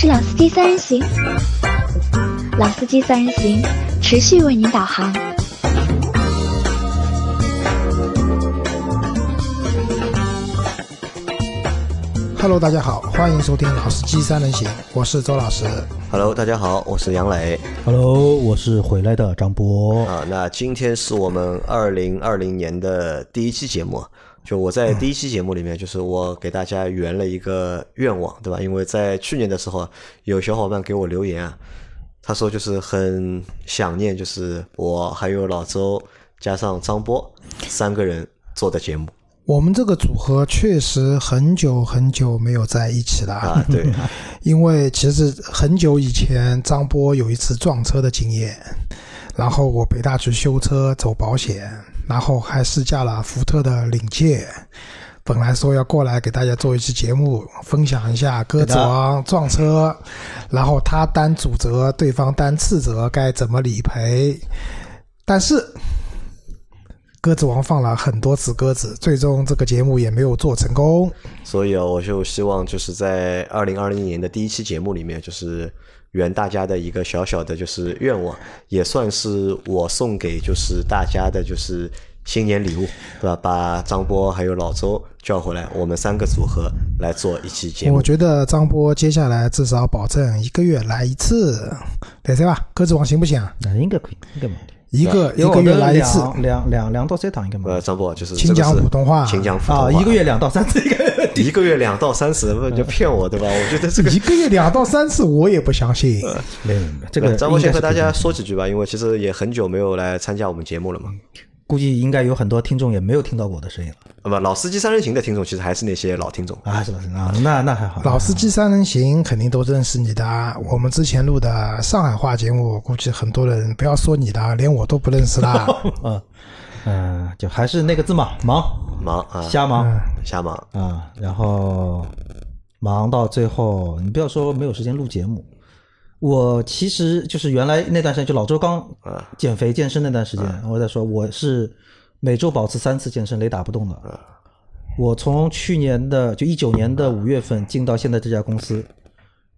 是老司机三人行，老司机三人行持续为您导航。Hello，大家好，欢迎收听老司机三人行，我是周老师。Hello，大家好，我是杨磊 Hello，我是回来的张波。啊。那今天是我们二零二零年的第一期节目。就我在第一期节目里面，就是我给大家圆了一个愿望，对吧？因为在去年的时候，有小伙伴给我留言啊，他说就是很想念，就是我还有老周加上张波三个人做的节目我们这个组合确实很久很久没有在一起了，啊。对，因为其实很久以前张波有一次撞车的经验，然后我陪他去修车走保险，然后还试驾了福特的领界。本来说要过来给大家做一期节目，分享一下鸽子王撞车，然后他担主责，对方担次责，该怎么理赔。但是鸽子王放了很多次鸽子，最终这个节目也没有做成功。所以啊，我就希望就是在二零二零年的第一期节目里面，就是圆大家的一个小小的就是愿望，也算是我送给就是大家的就是新年礼物，对吧？把张波还有老周叫回来，我们三个组合来做一期节目我。觉得张波接下来至少保证一个月来一次，对对吧？鸽子王行不行啊？那应该可以，应该没问题。一个一个月来一次，两两两两到三趟应该没呃，问题。张波就是请讲普通话请讲普通话啊，一个月两到三次应该。一个月两到三次，不就骗我对吧？我觉得这个一个月两到三次，我也不相信。没有没有，这个张国先和大家说几句吧，因为其实也很久没有来参加我们节目了嘛。估计应该有很多听众也没有听到过我的声音了那么老司机三人行的听众，其实还是那些老听众。啊？是吧啊，那那还好。老司机三人行肯定都认识你的，我们之前录的上海话节目，估计很多人不要说你的，连我都不认识啦。嗯嗯，就还是那个字嘛，忙忙啊，瞎忙瞎忙。啊，然后忙到最后，你不要说没有时间录节目。我其实就是原来那段时间，就老周刚减肥健身那段时间，我在说我是每周保持三次健身，雷打不动的。我从去年的就一九年的五月份进到现在这家公司，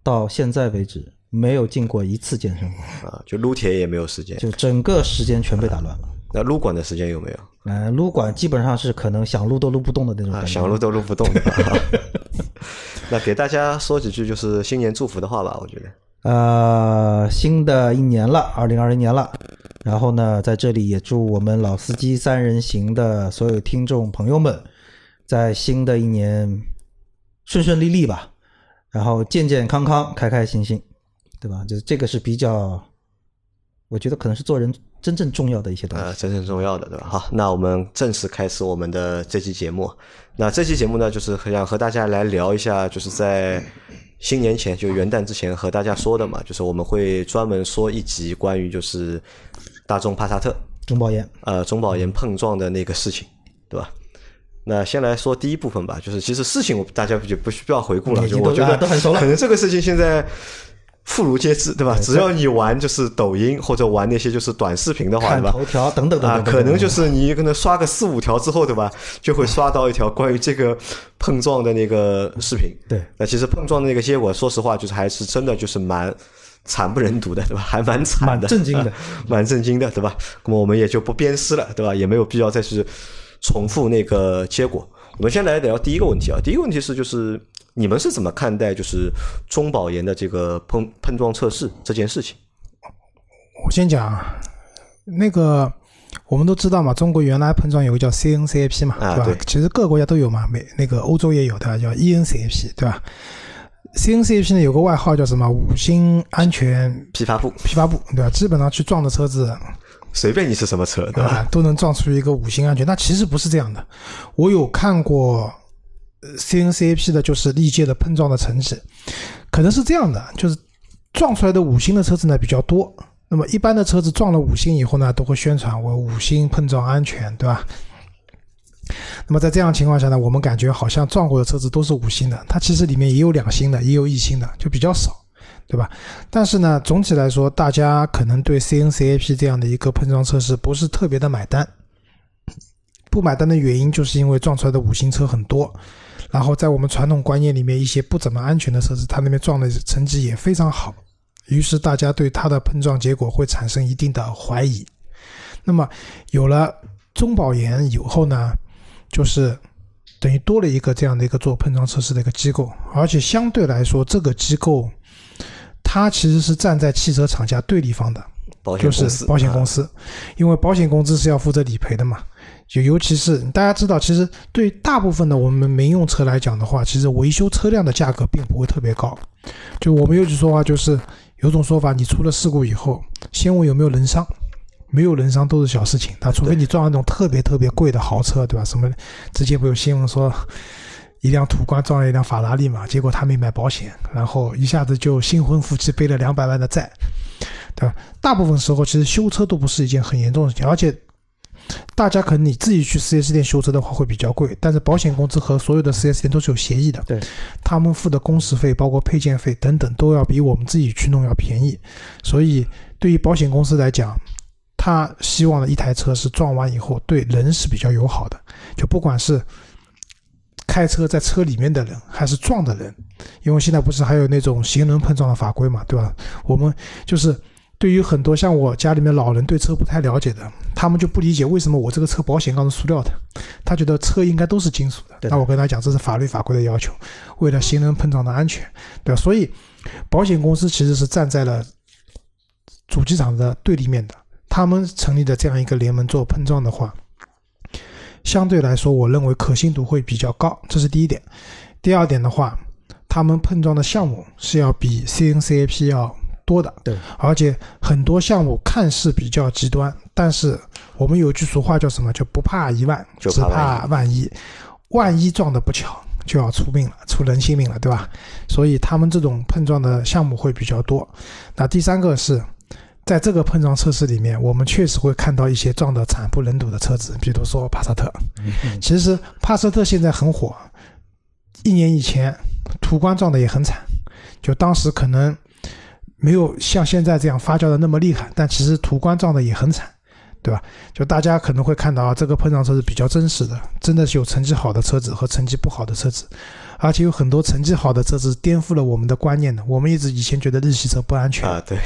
到现在为止没有进过一次健身房，啊，就撸铁也没有时间。就整个时间全被打乱了。那撸管的时间有没有？呃，撸管基本上是可能想撸都撸不动的那种啊，感觉。想撸都撸不动的。那给大家说几句就是新年祝福的话吧，我觉得。呃，新的一年了，二零二零年了。然后呢，在这里也祝我们老司机三人行的所有听众朋友们，在新的一年顺顺利利吧，然后健健康康、开开心心，对吧？就是这个是比较，我觉得可能是做人真正重要的一些东西。呃，真正重要的，对吧？好，那我们正式开始我们的这期节目。那这期节目呢，就是想和大家来聊一下，就是在新年前，就元旦之前和大家说的嘛，就是我们会专门说一集关于就是大众帕萨特中保研，呃中保研碰撞的那个事情，对吧？那先来说第一部分吧，就是其实事情我大家就不需要回顾了，就我觉得啊都很熟了可能这个事情现在妇孺皆知，对吧？只要你玩就是抖音或者玩那些就是短视频的话，对吧？头条等等等啊，等等，可能就是你可能刷个四五条之后，对吧？就会刷到一条关于这个碰撞的那个视频。对，那其实碰撞的那个结果，说实话，就是还是真的就是蛮惨不忍睹的，对吧？还蛮惨的，蛮震惊的啊 蛮震惊的，对吧？那么我们也就不鞭尸了，对吧？也没有必要再去重复那个结果。我们先来聊第一个问题啊，第一个问题是就是你们是怎么看待就是中保研的这个碰碰撞测试这件事情？我先讲啊，那个我们都知道嘛，中国原来碰撞有个叫 CNCAP 嘛，对吧？啊对其实各个国家都有嘛，美那个欧洲也有的，叫 ENCAP，对吧？CNCAP 呢有个外号叫什么五星安全批发部批发部，对吧？基本上去撞的车子，随便你是什么车，对吧？啊，都能撞出一个五星安全。那其实不是这样的，我有看过呃 CNCAP 的，就是历届的碰撞的成绩，可能是这样的，就是撞出来的五星的车子呢比较多。那么一般的车子撞了五星以后呢，都会宣传为五星碰撞安全，对吧？那么在这样情况下呢，我们感觉好像撞过的车子都是五星的，它其实里面也有两星的，也有一星的，就比较少，对吧？但是呢，总体来说，大家可能对 CNCAP 这样的一个碰撞测试不是特别的买单。不买单的原因，就是因为撞出来的五星车很多，然后在我们传统观念里面，一些不怎么安全的车子，它那边撞的成绩也非常好，于是大家对它的碰撞结果会产生一定的怀疑。那么有了中保研以后呢，就是等于多了一个这样的一个做碰撞测试的一个机构，而且相对来说，这个机构它其实是站在汽车厂家对立方的。就是保险公司，因为保险公司是要负责理赔的嘛。就尤其是大家知道，其实对大部分的我们民用车来讲的话，其实维修车辆的价格并不会特别高。就我们有句说话，就是有种说法，你出了事故以后，先问有没有人伤，没有人伤都是小事情。那除非你撞那种特别特别贵的豪车，对吧？什么之前不有新闻说，一辆途观撞了一辆法拉利嘛，结果他没买保险，然后一下子就新婚夫妻背了两百万的债。对吧？大部分时候，其实修车都不是一件很严重的事情，而且大家可能你自己去 4S 店修车的话会比较贵，但是保险公司和所有的 4S 店都是有协议的，对，他们付的工时费、包括配件费等等，都要比我们自己去弄要便宜。所以，对于保险公司来讲，他希望的一台车是撞完以后对人是比较友好的，就不管是开车在车里面的人，还是撞的人，因为现在不是还有那种行人碰撞的法规嘛，对吧？我们就是。对于很多像我家里面老人对车不太了解的，他们就不理解为什么我这个车保险杠是塑料的，他觉得车应该都是金属的。那我跟他讲，这是法律法规的要求，为了行人碰撞的安全，对吧？所以，保险公司其实是站在了主机厂的对立面的。他们成立的这样一个联盟做碰撞的话，相对来说，我认为可信度会比较高，这是第一点。第二点的话，他们碰撞的项目是要比 CNCAP 要。多的，对，而且很多项目看似比较极端，但是我们有句俗话叫什么？就不怕一万，只怕万一。万一撞的不巧，就要出命了，出人性命了，对吧？所以他们这种碰撞的项目会比较多。那第三个是，在这个碰撞测试里面，我们确实会看到一些撞得惨不忍睹的车子，比如说帕萨特。其实帕萨特现在很火，一年以前途观撞的也很惨，就当时可能。没有像现在这样发酵的那么厉害，但其实途观撞的也很惨，对吧？就大家可能会看到啊，这个碰撞车是比较真实的，真的是有成绩好的车子和成绩不好的车子，而且有很多成绩好的车子颠覆了我们的观念的。我们一直以前觉得日系车不安全啊，对。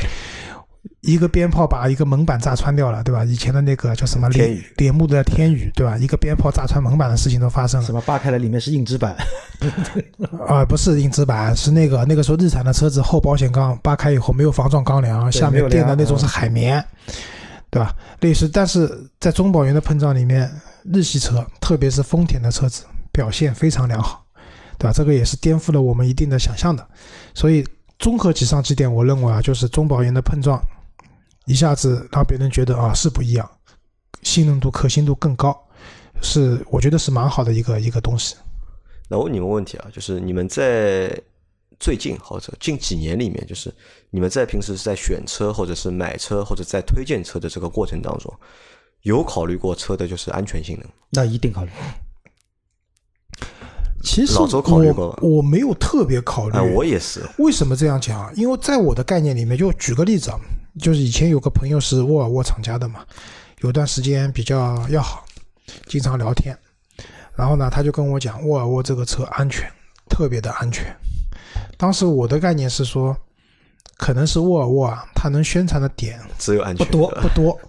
一个鞭炮把一个门板炸穿掉了，对吧？以前的那个叫什么脸脸目的天宇，对吧？一个鞭炮炸穿门板的事情都发生了。什么扒开了里面是硬纸板？啊，不是硬纸板，是那个那个时候日产的车子后保险杠扒开以后没有防撞钢梁，下面垫的那种是海绵，对吧？类似，但是在中保研的碰撞里面，日系车特别是丰田的车子表现非常良好，对吧？这个也是颠覆了我们一定的想象的。所以综合几上几点，我认为啊，就是中保研的碰撞。一下子让别人觉得啊是不一样，信任度、可信度更高，是我觉得是蛮好的一个一个东西。那我问你们问题啊，就是你们在最近或者近几年里面，就是你们在平时是在选车或者是买车或者在推荐车的这个过程当中，有考虑过车的就是安全性能？那一定考虑。其实老周考虑过我没有特别考虑。我也是。为什么这样讲？因为在我的概念里面，就举个例子啊。就是以前有个朋友是沃尔沃厂家的嘛，有段时间比较要好，经常聊天。然后呢，他就跟我讲沃尔沃这个车安全，特别的安全。当时我的概念是说，可能是沃尔沃啊，它能宣传的点只有安全不多不多，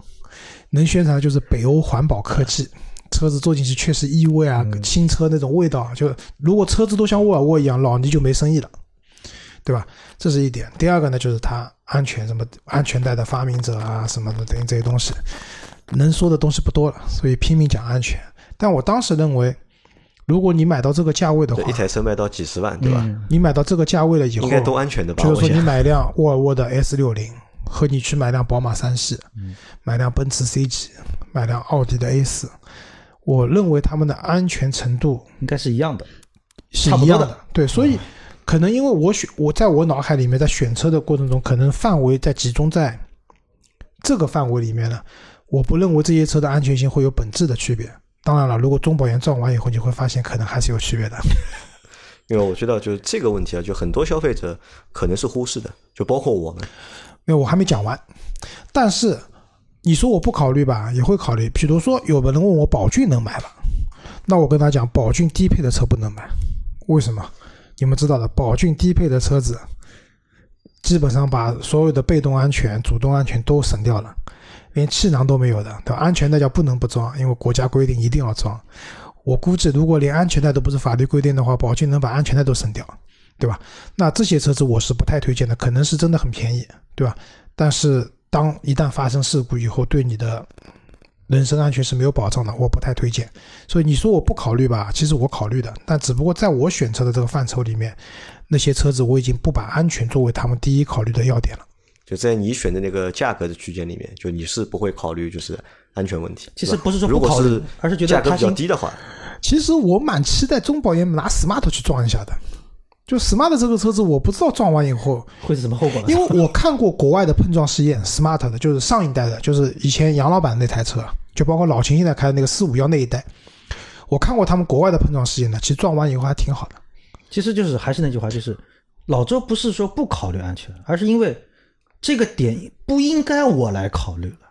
能宣传的就是北欧环保科技，车子坐进去确实异味啊，新车那种味道，就如果车子都像沃尔沃一样，老倪就没生意了。对吧？这是一点。第二个呢，就是它安全，什么安全带的发明者啊，什么的等于这些东西，能说的东西不多了，所以拼命讲安全。但我当时认为，如果你买到这个价位的话，一台车卖到几十万，对吧？你买到这个价位了以后，应该都安全的吧？就是说，你买一辆沃尔沃的 S 六零，和你去买辆宝马三系，买辆奔驰 C 级，买辆奥迪的 A 四，我认为他们的安全程度应该是一样的，是一样的。对，所以。可能因为我选我在我脑海里面在选车的过程中，可能范围在集中在这个范围里面了。我不认为这些车的安全性会有本质的区别。当然了，如果中保研撞完以后，你会发现可能还是有区别的。因为我知道，就是这个问题啊，就很多消费者可能是忽视的，就包括我们。因为我还没讲完，但是你说我不考虑吧，也会考虑。比如说，有的人问我宝骏能买吗？那我跟他讲，宝骏低配的车不能买，为什么？你们知道的，宝骏低配的车子，基本上把所有的被动安全、主动安全都省掉了，连气囊都没有的，对？安全带叫不能不装，因为国家规定一定要装。我估计，如果连安全带都不是法律规定的话，宝骏能把安全带都省掉，对吧？那这些车子我是不太推荐的，可能是真的很便宜，对吧？但是当一旦发生事故以后，对你的人身安全是没有保障的，我不太推荐。所以你说我不考虑吧，其实我考虑的，但只不过在我选车的这个范畴里面，那些车子我已经不把安全作为他们第一考虑的要点了。就在你选的那个价格的区间里面，就你是不会考虑就是安全问题。其实不是说如果不考虑是，而是觉得价格比较。低的话，其实我蛮期待中保研拿 smart 去撞一下的。就 smart 这个车子，我不知道撞完以后，会是什么后果呢？因为我看过国外的碰撞试验，smart 的就是上一代的，就是以前杨老板那台车，就包括老秦现在开的那个四五幺那一代，我看过他们国外的碰撞试验呢，其实撞完以后还挺好的。其实就是还是那句话，就是老周不是说不考虑安全，而是因为这个点不应该我来考虑了，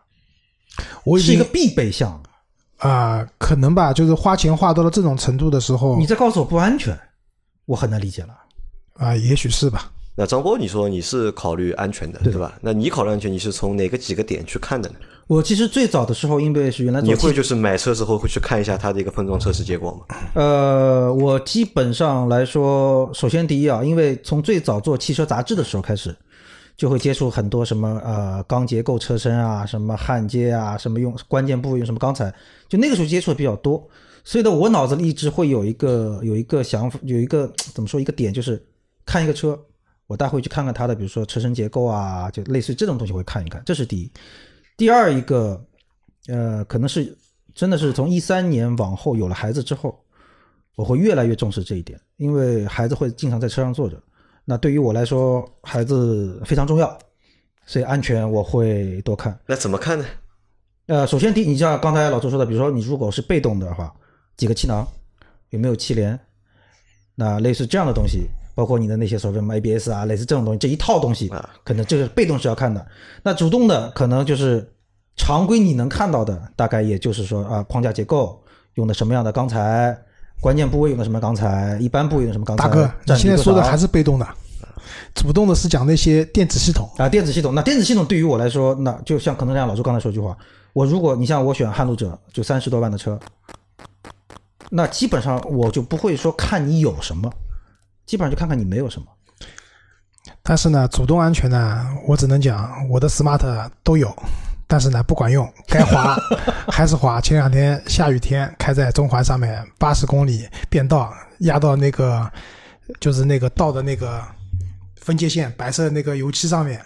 我是一个必备项。啊、可能吧，就是花钱花到了这种程度的时候，你再告诉我不安全，我很难理解了。啊、也许是吧。那张波，你说你是考虑安全的，对吧？那你考虑安全，你是从哪个几个点去看的呢？我其实最早的时候，因为是原来你会就是买车时候会去看一下它的一个碰撞测试结果吗？呃，我基本上来说，首先第一啊，因为从最早做汽车杂志的时候开始，就会接触很多什么呃钢结构车身啊，什么焊接啊，什么用关键部位用什么钢材，就那个时候接触的比较多，所以呢，我脑子里一直会有一个有一个想法，有一个怎么说一个点，就是看一个车，我大会去看看它的，比如说车身结构啊，就类似于这种东西会看一看，这是第一。第二一个，呃，可能是真的是从一三年往后有了孩子之后，我会越来越重视这一点，因为孩子会经常在车上坐着，那对于我来说，孩子非常重要，所以安全我会多看。那怎么看呢？呃，首先第一，你像刚才老周说的，比如说你如果是被动的话，几个气囊，有没有气帘，那类似这样的东西，包括你的那些所谓什么 ABS 啊，类似这种东西，这一套东西啊，可能这个被动是要看的。那主动的可能就是常规你能看到的，大概也就是说啊，框架结构用的什么样的钢材，关键部位用的什么钢材，一般部位用的什么钢材。大哥，你现在说的还是被动的，主动的是讲那些电子系统。啊，电子系统，那电子系统对于我来说，那就像可能像老朱刚才说一句话，我如果你像我选撼路者，就三十多万的车，那基本上我就不会说看你有什么，基本上就看看你没有什么。但是呢，主动安全呢，我只能讲我的 smart 都有，但是呢不管用，该滑 还是滑。前两天下雨天开在中环上面，八十公里变道压到那个就是那个道的那个分界线白色那个油漆上面，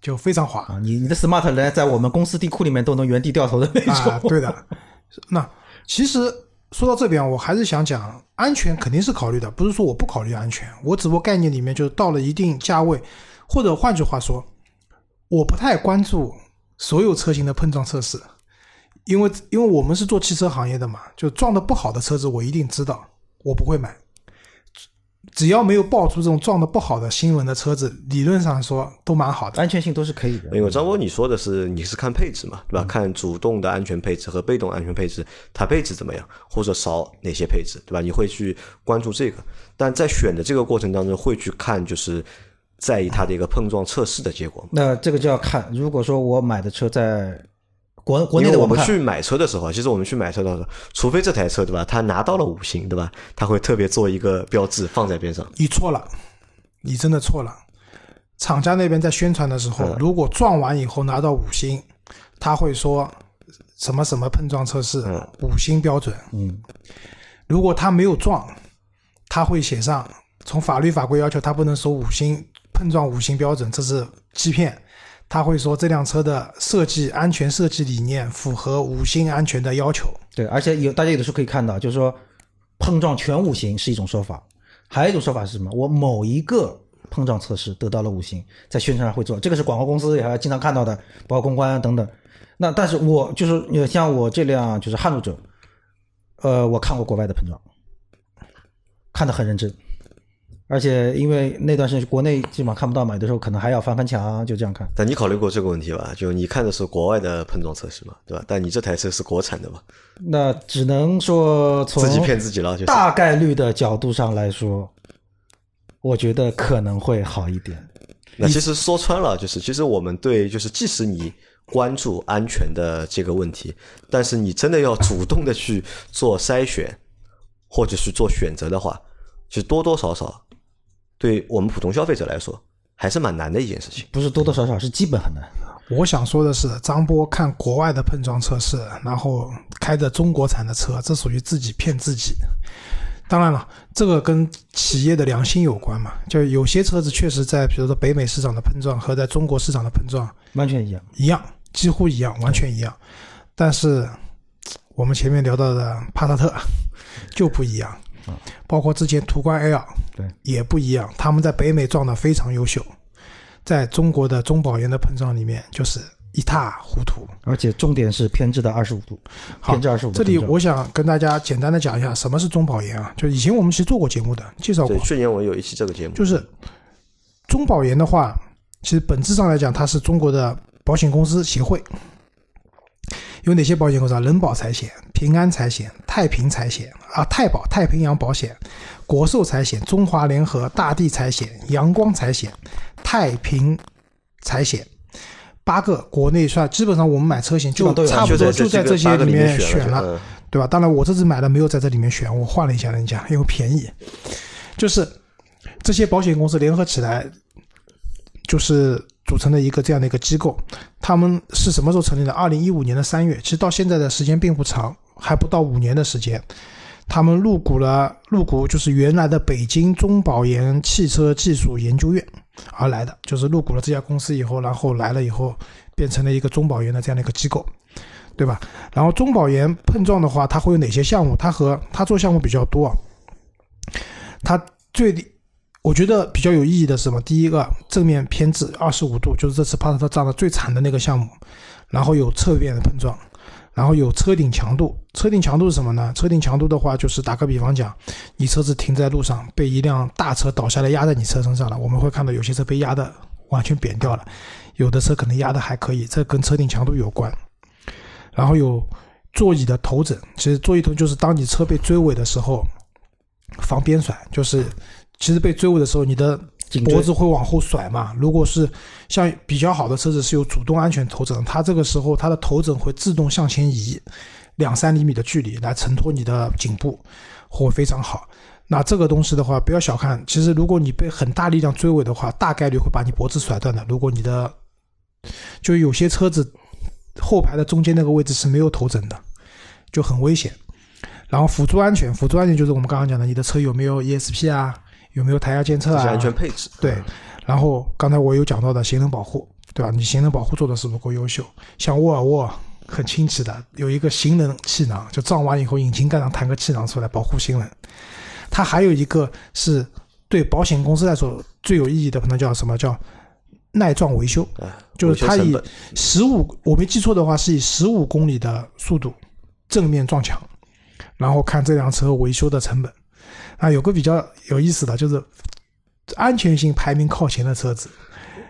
就非常滑啊，你你的 smart 连在我们公司地库里面都能原地掉头的那种。啊。对的，那其实说到这边，我还是想讲，安全肯定是考虑的，不是说我不考虑安全，我只不过概念里面就是到了一定价位，或者换句话说，我不太关注所有车型的碰撞测试，因为因为我们是做汽车行业的嘛，就撞的不好的车子我一定知道，我不会买。只要没有爆出这种撞的不好的新闻的车子，理论上说都蛮好的。安全性都是可以的。因为张波你说的是你是看配置嘛，对吧？看主动的安全配置和被动安全配置，它配置怎么样，或者少哪些配置，对吧？你会去关注这个，但在选的这个过程当中，会去看就是在意它的一个碰撞测试的结果。那这个就要看，如果说我买的车在国国内的我们去买车的时候，其实我们去买车的时候，除非这台车对吧，他拿到了五星对吧，他会特别做一个标志放在边上。你错了，你真的错了。厂家那边在宣传的时候，嗯如果撞完以后拿到五星，他会说什么什么碰撞测试嗯五星标准。嗯，如果他没有撞，他会写上从法律法规要求他不能说五星碰撞五星标准，这是欺骗。他会说这辆车的设计安全设计理念符合五星安全的要求。对，而且有大家有的时候可以看到，就是说碰撞全五星是一种说法，还有一种说法是什么？我某一个碰撞测试得到了五星，在宣传上会做，这个是广告公司也还经常看到的，包括公关等等。那但是我就是呃像我这辆就是撼路者，呃，我看过国外的碰撞，看得很认真，而且因为那段时间国内基本上看不到嘛，有的时候可能还要翻翻墙，就这样看。但你考虑过这个问题吧？就你看的是国外的碰撞测试嘛，对吧？但你这台车是国产的嘛？那只能说从自己骗自己了，就大概率的角度上来说，我觉得可能会好一点。那其实说穿了，就是其实我们对，就是即使你关注安全的这个问题，但是你真的要主动的去做筛选或者去做选择的话，其实多多少少。对我们普通消费者来说，还是蛮难的一件事情。不是多多少少，是基本很难。我想说的是，张波看国外的碰撞测试，然后开着中国产的车，这属于自己骗自己。当然了，这个跟企业的良心有关嘛。就有些车子确实在，比如说北美市场的碰撞和在中国市场的碰撞完全一样，一样，几乎一样，完全一样。但是我们前面聊到的帕萨特就不一样。包括之前途观 L，对，也不一样。他们在北美撞的非常优秀，在中国的中保研的碰撞里面就是一塌糊涂。而且重点是偏置的二十五度，偏置二十五。这里我想跟大家简单的讲一下什么是中保研啊？就以前我们其实做过节目的，介绍过。去年我有一期这个节目。就是中保研的话，其实本质上来讲，它是中国的保险公司协会。有哪些保险公司啊？人保财险、平安财险、太平财险啊，太保、太平洋保险、国寿财险、中华联合、大地财险、阳光财险、太平财险，八个国内算基本上我们买车险就差不多就在这些里面选了，对吧？当然我这次买的没有在这里面选，我换了一下人家，因为便宜。就是这些保险公司联合起来，就是。组成的一个这样的一个机构，他们是什么时候成立的？二零一五年的三月，其实到现在的时间并不长，还不到五年的时间。他们入股了，入股就是原来的北京中保研汽车技术研究院而来的，就是入股了这家公司以后，然后来了以后变成了一个中保研的这样的一个机构，对吧？然后中保研碰撞的话，它会有哪些项目？它和它做项目比较多，它最。我觉得比较有意义的是什么？第一个正面偏置二十五度，就是这次帕萨特撞的最惨的那个项目。然后有侧面的碰撞，然后有车顶强度。车顶强度是什么呢？车顶强度的话，就是打个比方讲，你车子停在路上，被一辆大车倒下来压在你车身上了。我们会看到有些车被压的完全扁掉了，有的车可能压的还可以，这跟车顶强度有关。然后有座椅的头枕，其实座椅头就是当你车被追尾的时候防边甩，就是。其实被追尾的时候，你的脖子会往后甩嘛。如果是像比较好的车子是有主动安全头枕，它这个时候它的头枕会自动向前移两三厘米的距离来承托你的颈部，会非常好。那这个东西的话，不要小看。其实如果你被很大力量追尾的话，大概率会把你脖子甩断的。如果你的就有些车子后排的中间那个位置是没有头枕的，就很危险。然后辅助安全，辅助安全就是我们刚刚讲的，你的车有没有 ESP 啊？有没有胎压监测啊？安全配置对，然后刚才我有讲到的行人保护，对吧？你行人保护做的是不是够优秀？像沃尔沃很清奇的，有一个行人气囊，就撞完以后引擎盖上弹个气囊出来保护行人。它还有一个是对保险公司来说最有意义的，可能叫什么叫耐撞维修？就是它以十五，我没记错的话是以十五公里的速度正面撞墙，然后看这辆车维修的成本。啊，有个比较有意思的就是安全性排名靠前的车子，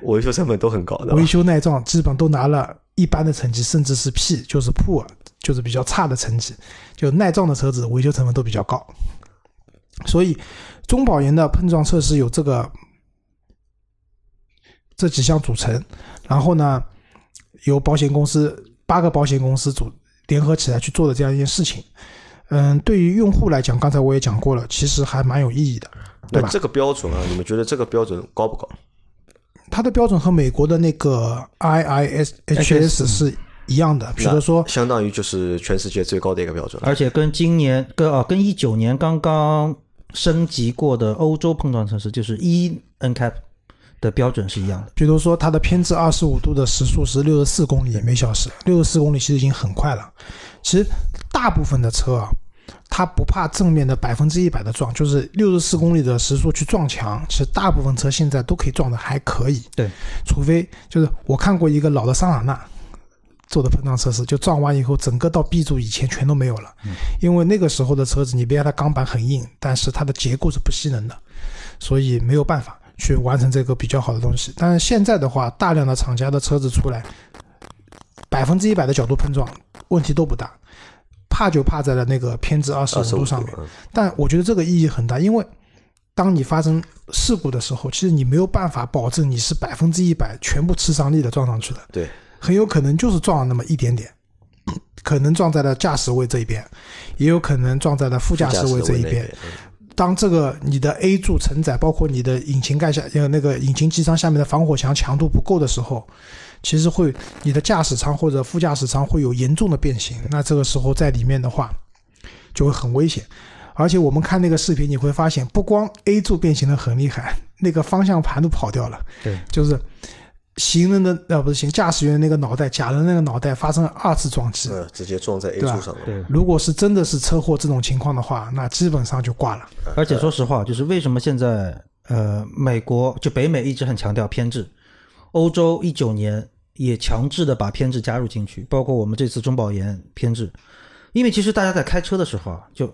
维修成本都很高的。维修耐撞基本都拿了一般的成绩，甚至是 P，就是 Poor，就是比较差的成绩。就耐撞的车子维修成本都比较高。所以中保研的碰撞测试有这个这几项组成，然后呢，由保险公司八个保险公司组联合起来去做的这样一件事情。嗯，对于用户来讲，刚才我也讲过了，其实还蛮有意义的，对吧？这个标准啊，你们觉得这个标准高不高？它的标准和美国的那个 IISHS 是一样的，比如说，相当于就是全世界最高的一个标准，而且跟今年跟啊跟一九年刚刚升级过的欧洲碰撞测试，就是 ENCAP 的标准是一样的。比如说，它的偏置二十五度的时速是六十四公里每小时，六十四公里其实已经很快了。其实大部分的车啊。它不怕正面的百分之一百的撞，就是六十四公里的时速去撞墙。其实大部分车现在都可以撞的还可以。对，除非就是我看过一个老的桑塔纳做的碰撞测试，就撞完以后，整个到 B 柱以前全都没有了。因为那个时候的车子，你别看它钢板很硬，但是它的结构是不吸能的，所以没有办法去完成这个比较好的东西。但是现在的话，大量的厂家的车子出来，百分之一百的角度碰撞问题都不大，怕就怕在了那个偏置二十五度上面。但我觉得这个意义很大，因为当你发生事故的时候，其实你没有办法保证你是百分之一百全部吃伤力的撞上去的。对，很有可能就是撞了那么一点点。可能撞在了驾驶位这一边，也有可能撞在了副驾驶位这一边。当这个你的 A 柱承载，包括你的引擎盖下呃那个引擎机舱下面的防火墙强度不够的时候，其实会你的驾驶舱或者副驾驶舱会有严重的变形。那这个时候在里面的话，就会很危险。而且我们看那个视频，你会发现，不光 A 柱变形的很厉害，那个方向盘都跑掉了。对，就是。行人的呃不是行驾驶员那个脑袋，假人那个脑袋发生了二次撞击，呃，直接撞在 A 柱上了。对，如果是真的是车祸这种情况的话，那基本上就挂了。而且说实话，就是为什么现在呃美国就北美一直很强调偏置，欧洲一九年也强制的把偏置加入进去，包括我们这次中保研偏置，因为其实大家在开车的时候啊，就。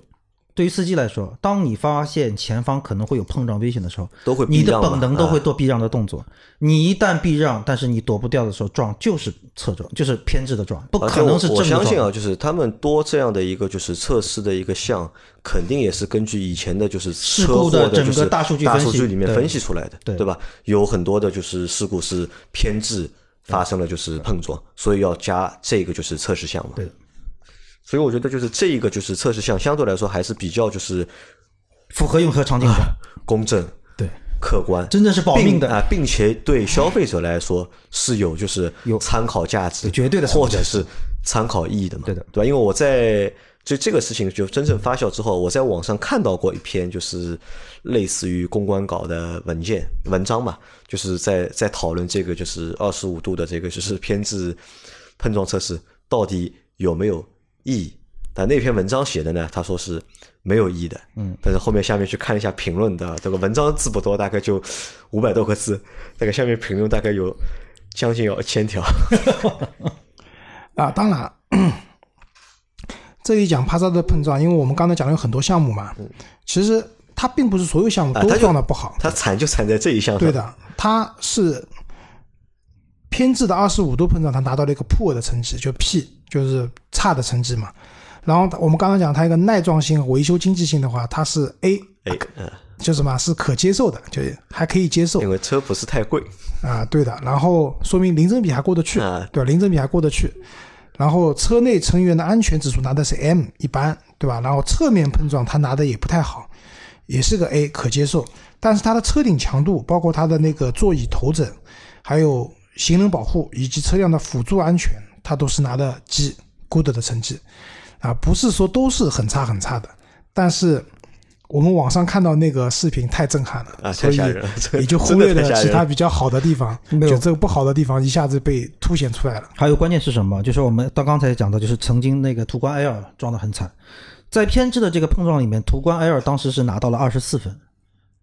对于司机来说，当你发现前方可能会有碰撞危险的时候，都会你的本能都会做避让的动作。你一旦避让，但是你躲不掉的时候，撞就是侧撞，就是偏置的撞，不可能是正我相信啊，就是他们多这样的一个就是测试的一个项，肯定也是根据以前的就是事故的整个大数据大数据里面分析出来的，对对吧？有很多的就是事故是偏置发生了就是碰撞，所以要加这个就是测试项嘛。对。所以我觉得就是这一个就是测试项相对来说还是比较就是符合用车场景的，公正对客观，真正是保命的啊，并且对消费者来说是有就是有参考价值，绝对的或者是参考意义的嘛？对的，对吧？因为我在就这个事情就真正发酵之后，我在网上看到过一篇就是类似于公关稿的文件文章嘛，就是在在讨论这个就是二十五度的这个就是偏置碰撞测试到底有没有。意义，但那篇文章写的呢？他说是没有意义的。嗯，但是后面下面去看一下评论的，这个文章字不多，大概就五百多个字，那个下面评论大概有将近有一千条。啊，当然，这里讲帕萨特碰撞，因为我们刚才讲了有很多项目嘛，其实它并不是所有项目都撞的不好，它惨就惨在这一项上。对的，它是偏置的二十五度碰撞，它拿到了一个 poor 的成绩，就 P。就是差的成绩嘛，然后我们刚刚讲它一个耐撞性、维修经济性的话，它是 A，A，嗯，就什么是可接受的，就还可以接受，因为车不是太贵啊，对的，然后说明零整比还过得去，对吧？零整比还过得去，然后车内成员的安全指数拿的是 M，一般，对吧？然后侧面碰撞它拿的也不太好，也是个 A，可接受，但是它的车顶强度，包括它的那个座椅头枕，还有行人保护以及车辆的辅助安全。他都是拿的 G good 的成绩，啊，不是说都是很差很差的，但是我们网上看到那个视频太震撼了啊，所以 也就忽略了其他比较好的地方，就这个不好的地方一下子被凸显出来了。还有关键是什么？就是我们到刚才讲的，就是曾经那个途观 L 撞得很惨，在偏置的这个碰撞里面，途观 L 当时是拿到了二十四分，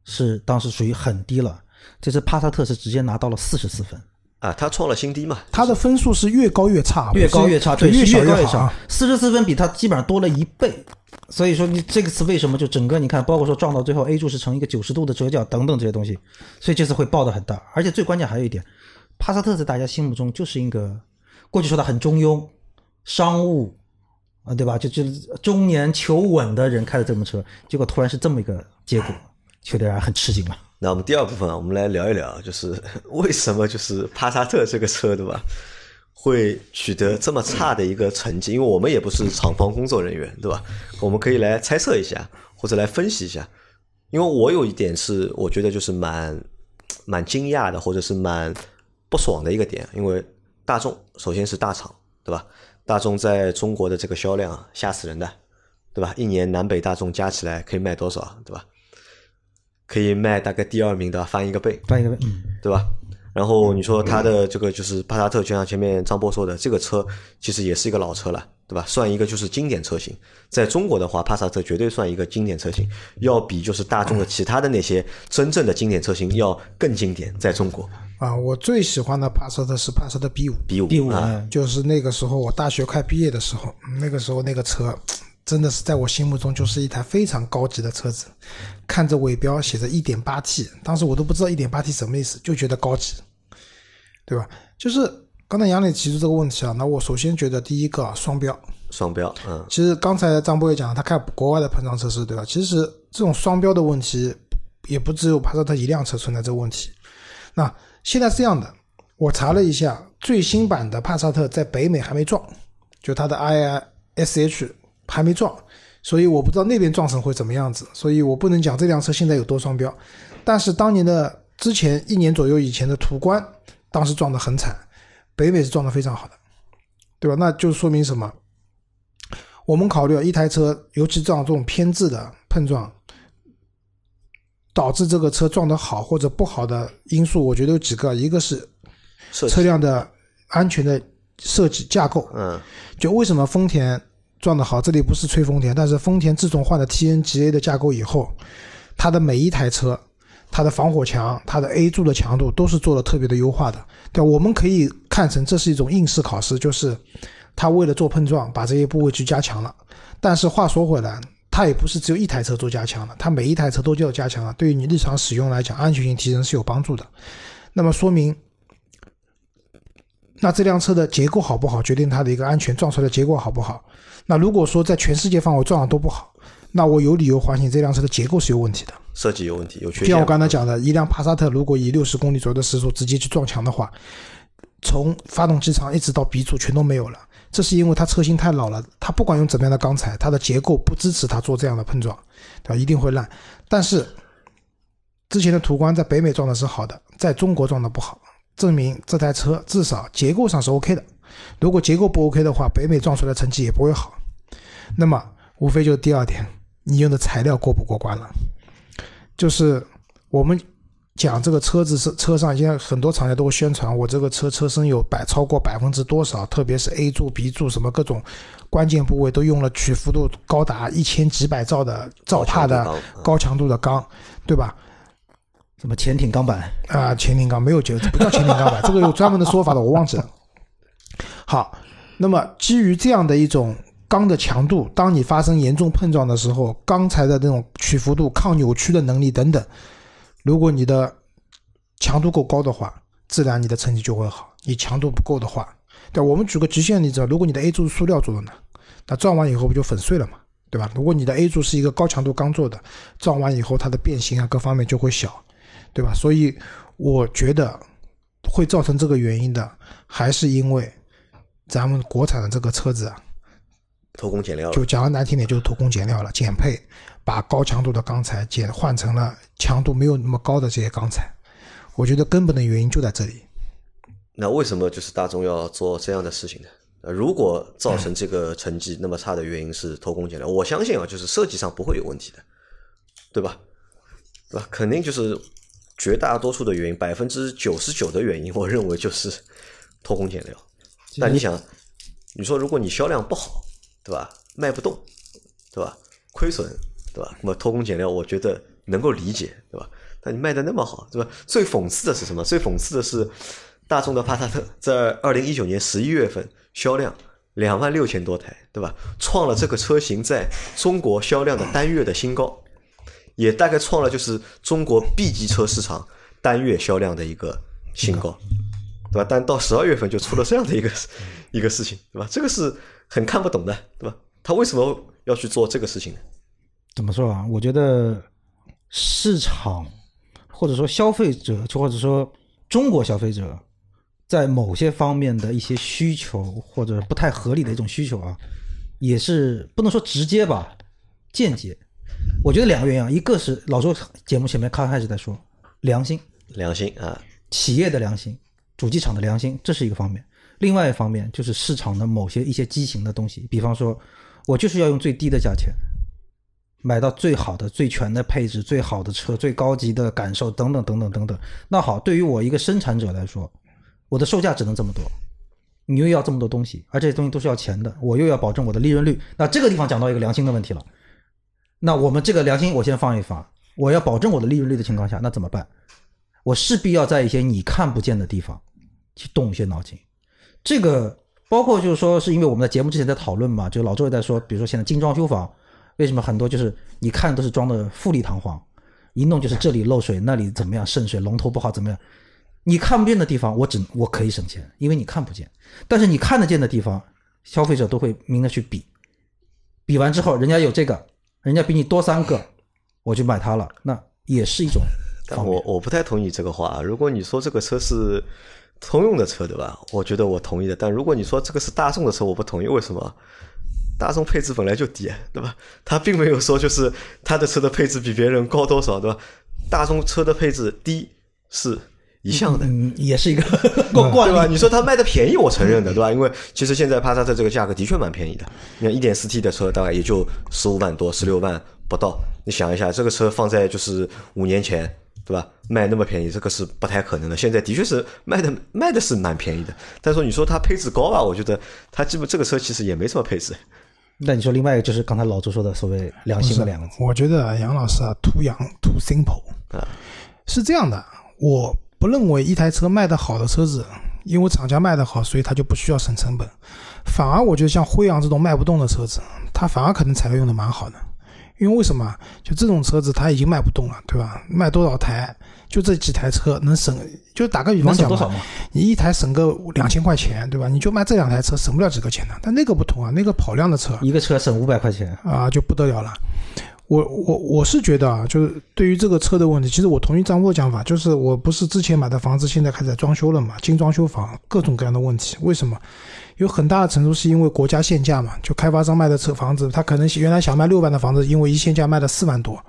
是当时属于很低了。这次帕萨特是直接拿到了四十四分。啊，他创了新低嘛？他的分数是越高越差，越高越差，对，越越高越差。四十四分比他基本上多了一倍，所以说你这个词为什么就整个你看，包括说撞到最后 A 柱是成一个九十度的折角等等这些东西，所以这次会爆的很大。而且最关键还有一点，帕萨特在大家心目中就是一个过去说的很中庸、商务啊，对吧？就就中年求稳的人开的这么车，结果突然是这么一个结果，有点很吃惊了。那我们第二部分啊，我们来聊一聊，就是 为什么就是帕萨特这个车，对吧，会取得这么差的一个成绩？因为我们也不是厂方工作人员，对吧？我们可以来猜测一下，或者来分析一下。因为我有一点是，我觉得就是蛮蛮惊讶的，或者是蛮不爽的一个点。因为大众首先是大厂，对吧？大众在中国的这个销量吓死人的，对吧？一年南北大众加起来可以卖多少，对吧？可以卖大概第二名的翻一个倍，翻一个倍，嗯，对吧？然后你说它的这个就是帕萨特，就像前面张波说的，这个车其实也是一个老车了，对吧？算一个就是经典车型，在中国的话，帕萨特绝对算一个经典车型，要比就是大众的其他的那些真正的经典车型要更经典，在中国。啊，我最喜欢的帕萨特是帕萨特 B 五，B 五，B 五啊，就是那个时候我大学快毕业的时候，那个时候那个车真的是在我心目中就是一台非常高级的车子。看着尾标写着 1.8T，当时我都不知道 1.8T 什么意思，就觉得高级，对吧？就是刚才杨磊提出这个问题啊，那我首先觉得第一个双标，双标，嗯，其实刚才张波也讲了，他看国外的碰撞测试，对吧？其实这种双标的问题也不只有帕萨特一辆车存在这个问题。那现在是这样的，我查了一下，最新版的帕萨特在北美还没撞，就它的 ISH 还没撞。所以我不知道那边撞成会怎么样子，所以我不能讲这辆车现在有多双标。但是当年的之前一年左右以前的途观，当时撞得很惨，北美是撞得非常好的，对吧？那就说明什么？我们考虑一台车，尤其撞这种偏置的碰撞，导致这个车撞得好或者不好的因素，我觉得有几个，一个是车辆的安全的设计架构，嗯，就为什么丰田。撞得好，这里不是吹丰田，但是丰田自从换了 TNGA 的架构以后，它的每一台车，它的防火墙、它的 A 柱的强度都是做了特别的优化的。对，我们可以看成这是一种应试考试，就是它为了做碰撞，把这些部位去加强了。但是话说回来，它也不是只有一台车做加强了，它每一台车都叫加强了。对于你日常使用来讲，安全性提升是有帮助的。那么说明，那这辆车的结构好不好，决定它的一个安全撞出来的结果好不好。那如果说在全世界范围撞的都不好，那我有理由怀疑这辆车的结构是有问题的，设计有问题，有缺陷。就像我刚才讲的，一辆帕萨特如果以六十公里左右的时速直接去撞墙的话，从发动机舱一直到鼻柱全都没有了，这是因为它车型太老了，它不管用怎么样的钢材，它的结构不支持它做这样的碰撞，对吧？一定会烂。但是之前的途观在北美撞的是好的，在中国撞的不好，证明这台车至少结构上是 OK 的。如果结构不 OK 的话，北美撞出来的成绩也不会好。那么，无非就是第二点，你用的材料过不过关了。就是我们讲这个车子是车上，现在很多厂家都会宣传，我这个车车身有百超过百分之多少，特别是 A 柱、B 柱什么各种关键部位都用了曲幅度高达一千几百兆的兆帕的高强度的钢，对吧？什么潜艇钢板啊？潜艇钢没有就不叫潜艇钢板，这个有专门的说法的，我忘记了。好，那么基于这样的一种钢的强度，当你发生严重碰撞的时候，钢材的这种曲幅度、抗扭曲的能力等等，如果你的强度够高的话，自然你的成绩就会好。你强度不够的话，对，我们举个极限例子，如果你的 A 柱是塑料做的呢，那撞完以后不就粉碎了嘛，对吧？如果你的 A 柱是一个高强度钢做的，撞完以后它的变形啊各方面就会小，对吧？所以我觉得会造成这个原因的，还是因为。咱们国产的这个车子啊，偷工减料，就讲的难听点，就是偷工减料了，减配，把高强度的钢材减换成了强度没有那么高的这些钢材。我觉得根本的原因就在这里。那为什么就是大众要做这样的事情呢？呃，如果造成这个成绩那么差的原因是偷工减料，我相信啊，就是设计上不会有问题的，对吧？对吧？肯定就是绝大多数的原因，百分之九十九的原因，我认为就是偷工减料。那你想，你说如果你销量不好，对吧？卖不动，对吧？亏损，对吧？那么偷工减料，我觉得能够理解，对吧？那你卖的那么好，对吧？最讽刺的是什么？最讽刺的是，大众的帕萨特在二零一九年十一月份销量两万六千多台，对吧？创了这个车型在中国销量的单月的新高，也大概创了就是中国 B 级车市场单月销量的一个新高。对吧？但到十二月份就出了这样的一个一个事情，对吧？这个是很看不懂的，对吧？他为什么要去做这个事情呢？怎么说啊？我觉得市场或者说消费者，就或者说中国消费者，在某些方面的一些需求或者不太合理的一种需求啊，也是不能说直接吧，间接。我觉得两个原因，一个是老周节目前面刚开始在说良心，良心啊，企业的良心。主机厂的良心，这是一个方面；另外一方面就是市场的某些一些畸形的东西，比方说，我就是要用最低的价钱买到最好的、最全的配置、最好的车、最高级的感受等等等等等等。那好，对于我一个生产者来说，我的售价只能这么多，你又要这么多东西，而这些东西都是要钱的，我又要保证我的利润率。那这个地方讲到一个良心的问题了。那我们这个良心，我先放一放，我要保证我的利润率的情况下，那怎么办？我势必要在一些你看不见的地方去动一些脑筋，这个包。括就是说，是因为我们在节目之前在讨论嘛，就老周也在说，比如说现在精装修房，为什么很多就是你看都是装的富丽堂皇，一弄就是这里漏水，那里怎么样渗水，龙头不好怎么样？你看不见的地方，我只我可以省钱，因为你看不见；但是你看得见的地方，消费者都会明着去比，比完之后，人家有这个，人家比你多三个，我就买它了，那也是一种。但我我不太同意这个话。如果你说这个车是通用的车，对吧？我觉得我同意的。但如果你说这个是大众的车，我不同意。为什么？大众配置本来就低，对吧？他并没有说就是他的车的配置比别人高多少，对吧？大众车的配置低是。一向的，嗯，也是一个 过惯对吧？你说它卖的便宜，我承认的，对吧？因为其实现在帕萨特这个价格的确蛮便宜的。你看一点四 T 的车大概也就十五万多，十六万不到。你想一下，这个车放在就是五年前，对吧？卖那么便宜，这个是不太可能的。现在的确是卖的卖的是蛮便宜的。但是说你说它配置高吧，我觉得它基本这个车其实也没什么配置。那你说另外一个就是刚才老周说的所谓良心的两个字，我觉得杨老师啊，too young，too simple 啊，是这样的，我。不认为一台车卖得好的车子，因为厂家卖得好，所以它就不需要省成本。反而我觉得像辉昂这种卖不动的车子，它反而可能材料用的蛮好的。因为为什么？就这种车子它已经卖不动了，对吧？卖多少台？就这几台车能省？就打个比方讲嘛，你一台省个两千块钱，对吧？你就卖这两台车，省不了几个钱的。但那个不同啊，那个跑量的车，一个车省五百块钱啊，就不得了了。我我我是觉得啊，就是对于这个车的问题，其实我同意张波讲法，就是我不是之前买的房子，现在开始在装修了嘛，精装修房，各种各样的问题。为什么？有很大的程度是因为国家限价嘛，就开发商卖的车房子，他可能原来想卖六万的房子，因为一限价卖了四万多，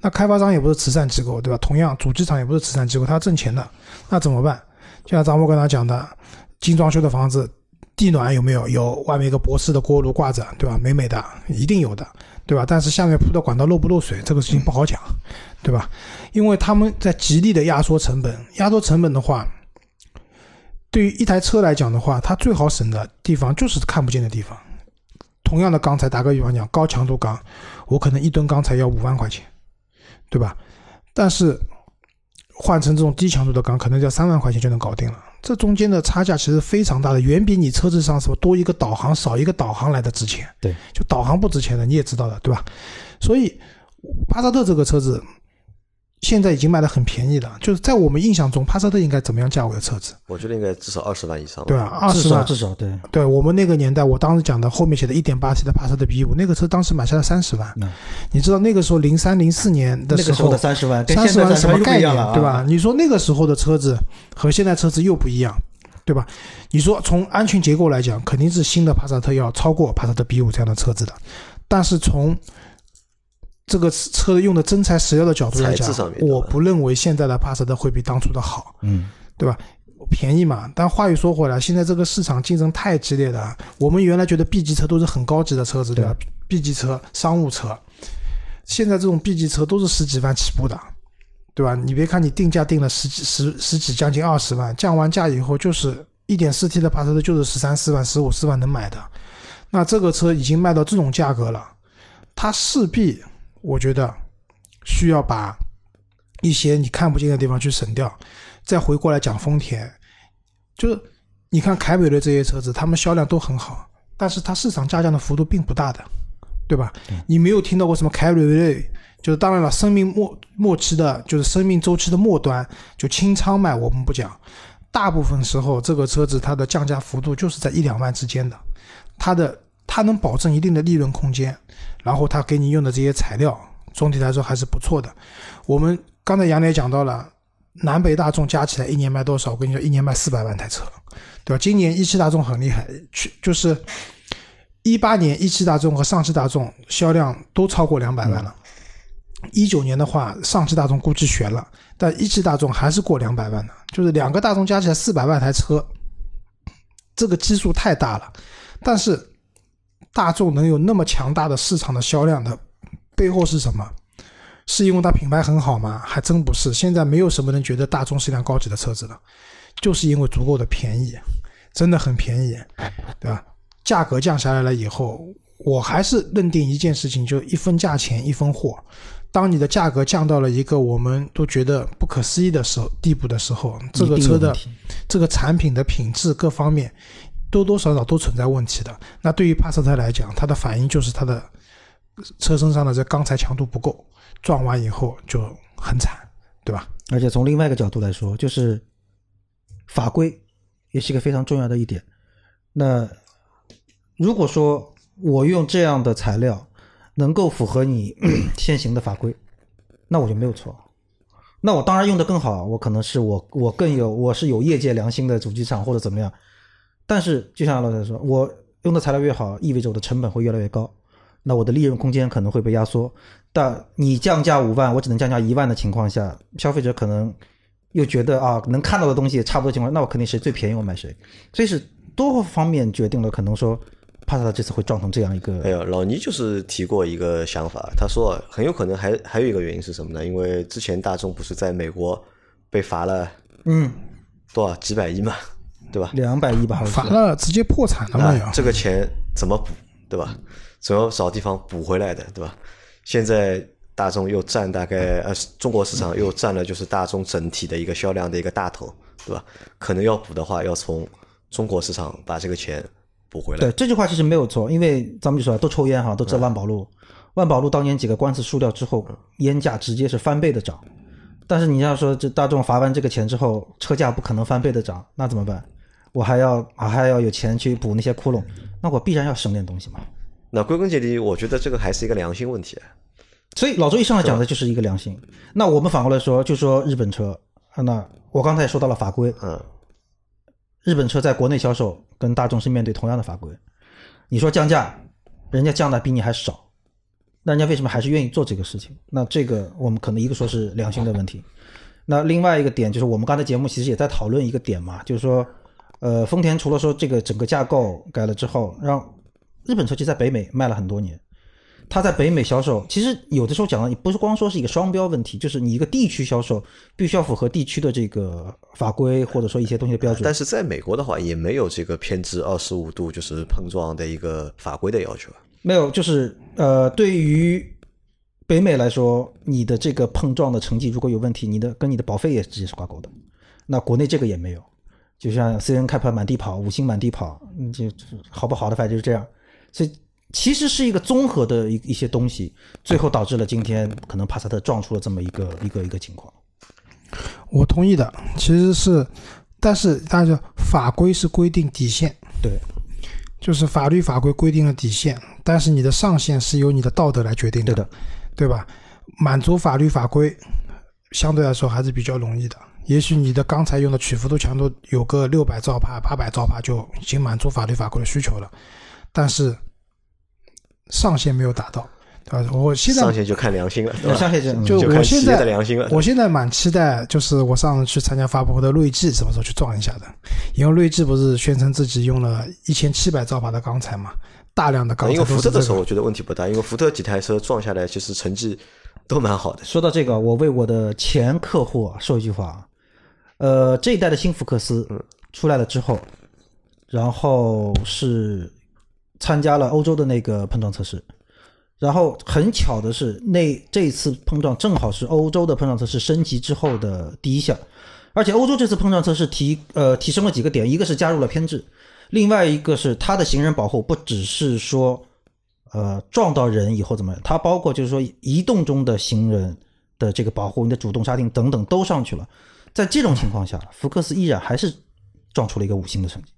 那开发商也不是慈善机构，对吧？同样，主机厂也不是慈善机构，他挣钱的，那怎么办？就像张波跟他讲的，精装修的房子，地暖有没有？有，外面一个博士的锅炉挂着，对吧？美美的，一定有的。对吧？但是下面铺的管道漏不漏水，这个事情不好讲，对吧？因为他们在极力的压缩成本，压缩成本的话，对于一台车来讲的话，它最好省的地方就是看不见的地方。同样的钢材，打个比方讲，高强度钢，我可能一吨钢材要五万块钱，对吧？但是换成这种低强度的钢，可能要三万块钱就能搞定了。这中间的差价其实非常大的，远比你车子上什么多一个导航少一个导航来的值钱。对，就导航不值钱的你也知道的，对吧？所以帕萨特这个车子现在已经卖的很便宜了，就是在我们印象中，帕萨特应该怎么样价位的车子？我觉得应该至少二十万以上。对啊，二十万至少对。对我们那个年代，我当时讲的后面写的一点八 T 的帕萨特 B 五，那个车当时买下来三十万。你知道那个时候零三零四年的时候的三十万，三十万什么概念？对吧？你说那个时候的车子和现在车子又不一样。对吧？你说从安全结构来讲，肯定是新的帕萨特要超过帕萨特 B 五这样的车子的。但是从这个车用的真材实料的角度来讲，我不认为现在的帕萨特会比当初的好。嗯，对吧？便宜嘛。但话又说回来，现在这个市场竞争太激烈了。我们原来觉得 B 级车都是很高级的车子，对吧？B 级车、商务车，现在这种 B 级车都是十几万起步的。对吧？你别看你定价定了十几十十几将近二十万，降完价以后就是一点四 T 的帕萨特就是十三四万十五四万能买的，那这个车已经卖到这种价格了，它势必我觉得需要把一些你看不见的地方去省掉。再回过来讲丰田，就是你看凯美瑞这些车子，他们销量都很好，但是它市场下降的幅度并不大的，对吧？你没有听到过什么凯美瑞。就是当然了，生命末末期的，就是生命周期的末端，就清仓卖我们不讲。大部分时候，这个车子它的降价幅度就是在一两万之间的，它的它能保证一定的利润空间，然后它给你用的这些材料，总体来说还是不错的。我们刚才杨磊讲到了，南北大众加起来一年卖多少？我跟你说，一年卖四百万台车，对吧？今年一汽大众很厉害，去就是一八年一汽大众和上汽大众销量都超过两百万了。一九年的话，上汽大众估计悬了，但一汽大众还是过两百万的，就是两个大众加起来四百万台车，这个基数太大了。但是大众能有那么强大的市场的销量的背后是什么？是因为它品牌很好吗？还真不是。现在没有什么人觉得大众是一辆高级的车子了，就是因为足够的便宜，真的很便宜，对吧？价格降下来了以后，我还是认定一件事情，就一分价钱一分货。当你的价格降到了一个我们都觉得不可思议的时候地步的时候，这个车的这个产品的品质各方面多多少少都存在问题的。那对于帕萨特来讲，它的反应就是它的车身上的这钢材强度不够，撞完以后就很惨，对吧？而且从另外一个角度来说，就是法规也是一个非常重要的一点。那如果说我用这样的材料能够符合你 现行的法规，那我就没有错。那我当然用的更好，我可能是我我更有我是有业界良心的主机厂或者怎么样。但是就像老师说，我用的材料越好，意味着我的成本会越来越高，那我的利润空间可能会被压缩。但你降价五万，我只能降价一万的情况下，消费者可能又觉得啊，能看到的东西差不多情况，那我肯定谁最便宜我买谁。所以是多方面决定了，可能说帕萨特这次会撞成这样一个。哎呦，老倪就是提过一个想法，他说很有可能还还有一个原因是什么呢？因为之前大众不是在美国被罚了嗯多少几百亿嘛，对吧？两百亿吧，好像罚。了直接破产了嘛？这个钱怎么补，对吧？总要找地方补回来的，对吧？现在大众又占大概呃中国市场又占了就是大众整体的一个销量的一个大头，对吧？可能要补的话，要从中国市场把这个钱补回来对。这句话其实没有错，因为咱们就说都抽烟哈，都知道万宝路，万宝路当年几个官司输掉之后，烟价直接是翻倍的涨。但是你要说这大众罚完这个钱之后，车价不可能翻倍的涨，那怎么办？我还要我还要有钱去补那些窟窿，那我必然要省点东西嘛。那归根结底，我觉得这个还是一个良心问题。所以老周一上来讲的就是一个良心。那我们反过来说，就说日本车，啊那我刚才也说到了法规，嗯，日本车在国内销售跟大众是面对同样的法规，你说降价，人家降的比你还少，那人家为什么还是愿意做这个事情？那这个我们可能一个说是良心的问题，那另外一个点就是我们刚才节目其实也在讨论一个点嘛，就是说，呃，丰田除了说这个整个架构改了之后，让日本车其实在北美卖了很多年。它在北美销售，其实有的时候讲的不是光说是一个双标问题，就是你一个地区销售必须要符合地区的这个法规或者说一些东西的标准。但是在美国的话，也没有这个偏置二十五度就是碰撞的一个法规的要求。没有，就是呃，对于北美来说，你的这个碰撞的成绩如果有问题，你的跟你的保费也直接是挂钩的。那国内这个也没有，就像 C N 开盘满地跑，五星满地跑，嗯就好不好的反正就是这样。所以其实是一个综合的一一些东西，最后导致了今天可能帕萨特撞出了这么一个一个一个情况。我同意的，其实是，但是大家法规是规定底线，对，就是法律法规规定了底线，但是你的上限是由你的道德来决定对的，对吧？满足法律法规相对来说还是比较容易的。也许你的钢材用的曲幅度强度有个六百兆帕、八百兆帕就已经满足法律法规的需求了，但是上限没有达到，对吧？我现在上限就看良心了，对吧？上线就嗯就我现在的良心了。我现在蛮期待，就是我上次去参加发布会的锐志什么时候去撞一下的，因为锐志不是宣称自己用了一千七百兆帕的钢材嘛，大量的钢材因为福。特的时候我觉得问题不大，因为福特几台车撞下来其实成绩都蛮好的。说到这个，我为我的前客户啊说一句话啊，呃，这一代的新福克斯出来了之后，然后是参加了欧洲的那个碰撞测试，然后很巧的是，那这次碰撞正好是欧洲的碰撞测试升级之后的第一项，而且欧洲这次碰撞测试提呃提升了几个点，一个是加入了偏置，另外一个是它的行人保护不只是说呃撞到人以后怎么样，它包括就是说移动中的行人的这个保护，你的主动刹停等等都上去了。在这种情况下，福克斯依然还是撞出了一个五星的成绩。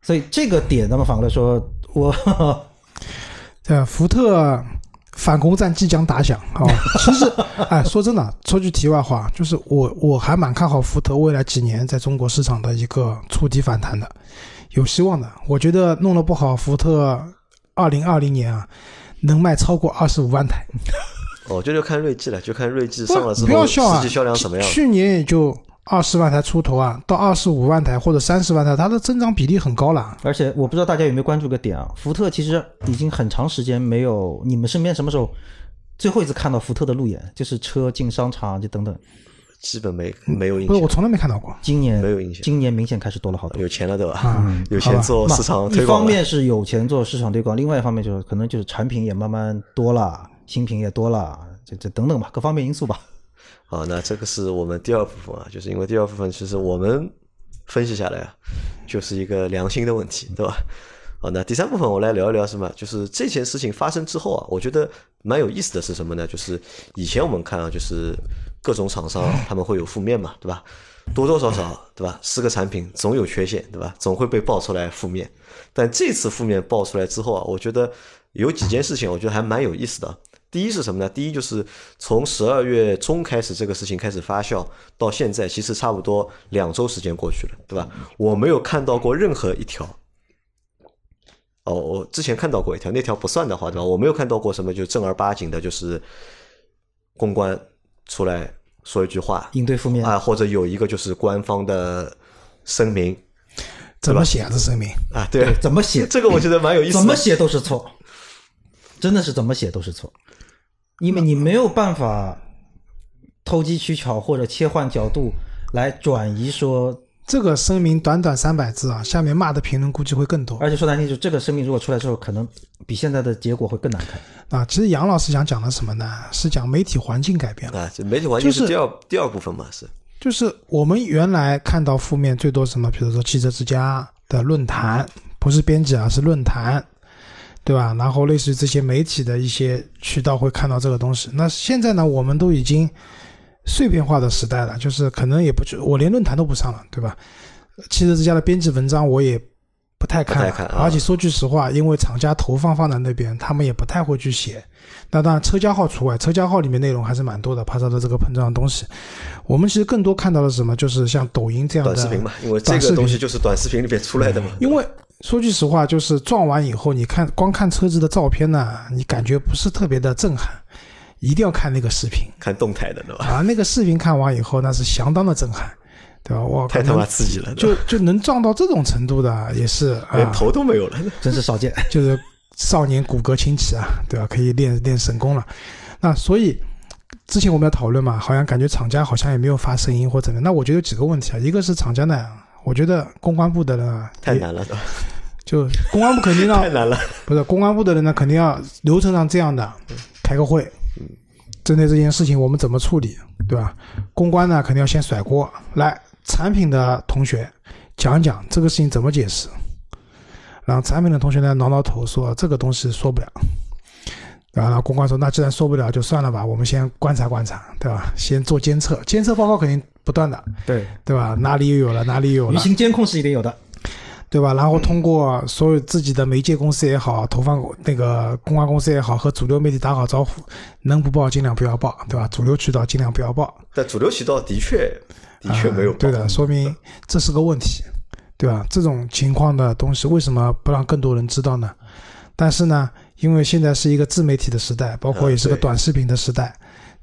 所以这个点，那么反过来说，我 对，福特反攻战即将打响啊！其实，哎，说真的，说句题外话，就是我我还蛮看好福特未来几年在中国市场的一个触底反弹的，有希望的。我觉得弄得不好，福特二零二零年啊，能卖超过二十五万台。哦，这就看锐际了，就看锐际上了之不要后笑啊！实际销量怎么样。去年也就二十万台出头啊，到二十五万台或者三十万台，它的增长比例很高了。而且我不知道大家有没有关注个点啊？福特其实已经很长时间没有，你们身边什么时候最后一次看到福特的路演？就是车进商场就等等。基本没没有印象不是，我象，从来没看到过。今年没有印象今年明显开始多了好多。有钱了对吧？啊有钱做市场一推广一。方面是有钱做市场推广，另外一方面就是可能就是产品也慢慢多了，新品也多了，这这等等吧，各方面因素吧。好，那这个是我们第二部分啊，就是因为第二部分其实我们分析下来啊，就是一个良心的问题，对吧？好，那第三部分我来聊一聊什么？就是这件事情发生之后啊，我觉得蛮有意思的是什么呢？就是以前我们看啊，就是各种厂商他们会有负面嘛，对吧？多多少少，对吧？四个产品总有缺陷，对吧？总会被爆出来负面。但这次负面爆出来之后啊，我觉得有几件事情，我觉得还蛮有意思的。第一是什么呢？第一就是从十二月中开始，这个事情开始发酵到现在，其实差不多两周时间过去了，对吧？我没有看到过任何一条。哦，我之前看到过一条，那条不算的话，对吧？我没有看到过什么就正儿八经的，就是公关出来说一句话应对负面啊，或者有一个就是官方的声明，怎么写啊？这声明啊？对，怎么写？这个我觉得蛮有意思。怎么写都是错，真的是怎么写都是错，因为你没有办法投机取巧或者切换角度来转移说。这个声明短短三百字啊，下面骂的评论估计会更多。而且说难听，就这个声明如果出来之后，可能比现在的结果会更难看。啊，其实杨老师想讲的什么呢？是讲媒体环境改变了。啊，这媒体环境是第二第二部分嘛？是，就是我们原来看到负面最多什么？比如说汽车之家的论坛，不是编辑啊，是论坛，对吧？然后类似于这些媒体的一些渠道会看到这个东西。那现在呢，我们都已经。碎片化的时代了，就是可能也不去，我连论坛都不上了，对吧？汽车之家的编辑文章我也不太看，而且说句实话，因为厂家投放放在那边，他们也不太会去写。那当然，车架号除外，车架号里面内容还是蛮多的，拍摄的这个碰撞的东西。我们其实更多看到的是什么？就是像抖音这样的短视频嘛，因为这个东西就是短视频里面出来的嘛。因为说句实话，就是撞完以后，你看光看车子的照片呢，你感觉不是特别的震撼。一定要看那个视频，看动态的，对吧？啊，那个视频看完以后，那是相当的震撼，对吧？我太他妈刺激了，就就能撞到这种程度的，也是连头都没有了，真是少见。就是少年骨骼清奇啊，对吧？可以练练神功了。那所以之前我们要讨论嘛，好像感觉厂家好像也没有发声音或怎么样。那我觉得有几个问题啊，一个是厂家呢，我觉得公关部的人太难了，就公关部肯定要 太难了，不是公关部的人呢，肯定要流程上这样的开个会。针对这件事情，我们怎么处理，对吧？公关呢，肯定要先甩锅。来，产品的同学讲讲这个事情怎么解释。然后产品的同学呢，挠挠头说这个东西说不了。然后公关说，那既然说不了，就算了吧，我们先观察观察，对吧？先做监测，监测报告肯定不断的，对对吧？哪里又有了，哪里有了？舆情监控是一定有的。对吧？然后通过所有自己的媒介公司也好，投放那个公关公司也好，和主流媒体打好招呼，能不报尽量不要报，对吧？主流渠道尽量不要报。但主流渠道的确的确没有。对的，说明这是个问题，对吧？这种情况的东西为什么不让更多人知道呢？但是呢，因为现在是一个自媒体的时代，包括也是个短视频的时代。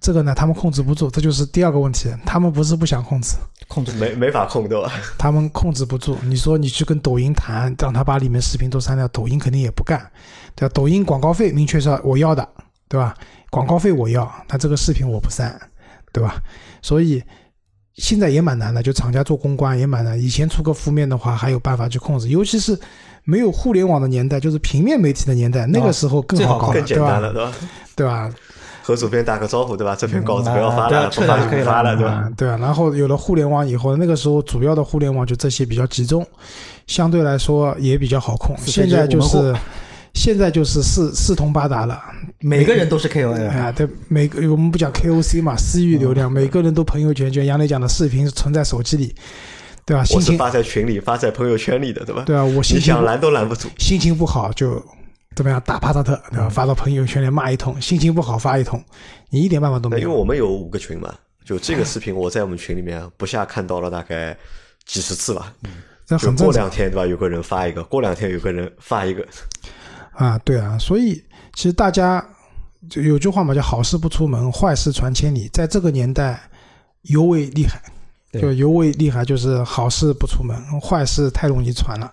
这个呢，他们控制不住，这就是第二个问题。他们不是不想控制，控制没没法控，对吧？他们控制不住。你说你去跟抖音谈，让他把里面视频都删掉，抖音肯定也不干，对吧？抖音广告费明确是我要的，对吧？广告费我要，那这个视频我不删，对吧？所以现在也蛮难的，就厂家做公关也蛮难。以前出个负面的话，还有办法去控制，尤其是没有互联网的年代，就是平面媒体的年代，那个时候更好搞，更简单了，对吧？对吧？和主编打个招呼，对吧？这篇稿子不要发了，不发就不发了，对吧？对啊。然后有了互联网以后，那个时候主要的互联网就这些比较集中，相对来说也比较好控。现在就是，现在就是四四通八达了，每个人都是 KOL 啊。对，每个我们不讲 KOC 嘛，私域流量，每个人都朋友圈，就杨磊讲的视频存在手机里，对吧？我是发在群里，发在朋友圈里的，对吧？对啊，我心想拦都拦不住，心情不好就。怎么样打帕萨特对吧？发到朋友圈里骂一通，心情不好发一通，你一点办法都没有。因为我们有五个群嘛，就这个视频我在我们群里面不下看到了大概几十次了。就过两天对吧？有个人发一个，过两天有个人发一个。啊，对啊，所以其实大家就有句话嘛，叫好事不出门，坏事传千里。在这个年代尤为厉害，就尤为厉害，就是好事不出门，坏事太容易传了。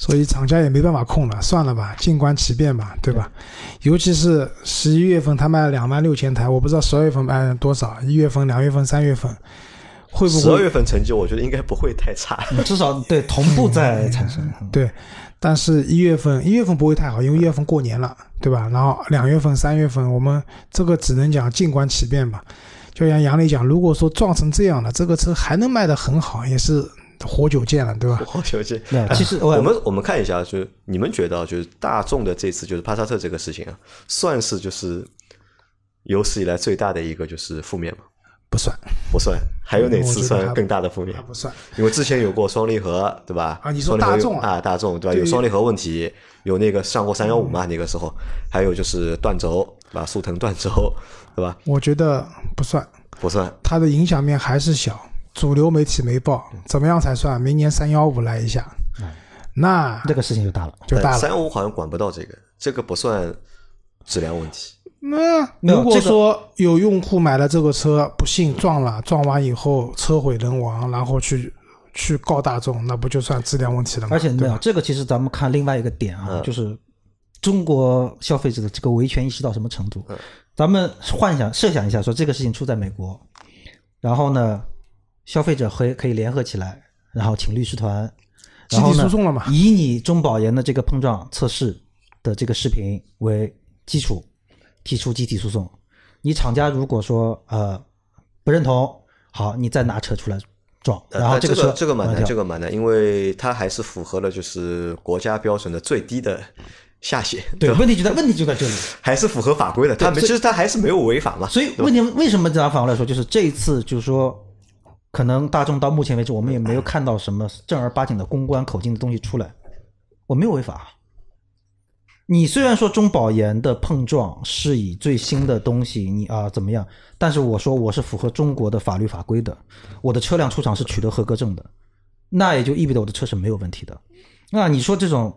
所以厂家也没办法控了，算了吧，静观其变吧，对吧？尤其是十一月份，他卖了两万六千台，我不知道十二月份卖了多少，一月份、两月份、三月份会不会？十二月份成绩我觉得应该不会太差，至少对同步在产生。对，但是一月份一月份不会太好，因为一月份过年了，对吧？然后两月份、三月份，我们这个只能讲静观其变吧。就像杨磊讲，如果说撞成这样了，这个车还能卖得很好，也是。活久见了，对吧？活久见。那，其实我们我们看一下，就是你们觉得，就是大众的这次就是帕萨特这个事情啊，算是就是有史以来最大的一个就是负面吗？不算，不算。还有哪次算更大的负面？不算，因为之前有过双离合，对吧？啊，你说大众啊，大众对吧？有双离合问题，有那个上过三幺五嘛？那个时候，还有就是断轴，对吧？速腾断轴，对吧？我觉得不算，不算。它的影响面还是小，主流媒体没报，怎么样才算？明年三幺五来一下，那这个事情就大了，就大了。三幺五好像管不到这个，这个不算质量问题。那如果说有用户买了这个车，不幸撞了，撞完以后车毁人亡，然后去去告大众，那不就算质量问题了吗？而且没有这个，其实咱们看另外一个点啊，就是中国消费者的这个维权意识到什么程度？咱们幻想设想一下，说这个事情出在美国，然后呢，消费者可可以联合起来，然后请律师团，集体诉讼了嘛？以你中保研的这个碰撞测试的这个视频为基础。提出集体诉讼，你厂家如果说呃不认同，好，你再拿车出来撞，然后这个车这个蛮难，这个蛮难，因为它还是符合了就是国家标准的最低的下限。对，问题就在问题就在这里，还是符合法规的，他其实他还是没有违法嘛。所以问题为什么这样反过来说，就是这一次就是说，可能大众到目前为止，我们也没有看到什么正儿八经的公关口径的东西出来，我没有违法。你虽然说中保研的碰撞是以最新的东西，你啊怎么样？但是我说我是符合中国的法律法规的，我的车辆出厂是取得合格证的，那也就意味着我的车是没有问题的。那你说这种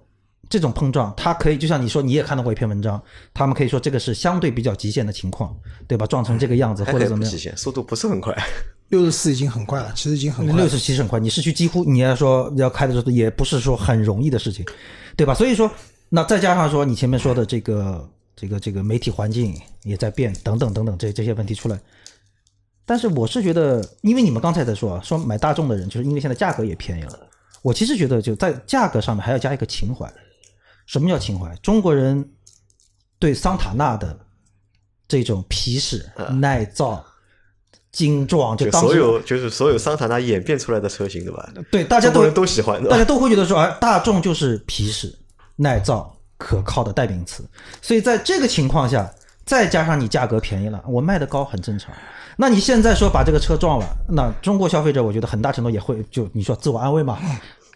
这种碰撞，它可以就像你说你也看到过一篇文章，他们可以说这个是相对比较极限的情况，对吧？撞成这个样子或者怎么样？极限速度不是很快，六十四已经很快了，其实已经很快。六十七是很快，你市区几乎你要说要开的时候也不是说很容易的事情，对吧？所以说。那再加上说你前面说的这个这个这个媒体环境也在变，等等等等这这些问题出来，但是我是觉得，因为你们刚才在说啊说买大众的人，就是因为现在价格也便宜了。我其实觉得就在价格上面还要加一个情怀。什么叫情怀？中国人对桑塔纳的这种皮实、耐造、精壮，就所有就是所有桑塔纳演变出来的车型，对吧？对，大家都都喜欢，大家都会觉得说，哎，大众就是皮实。耐造可靠的代名词，所以在这个情况下，再加上你价格便宜了，我卖的高很正常。那你现在说把这个车撞了，那中国消费者我觉得很大程度也会就你说自我安慰嘛，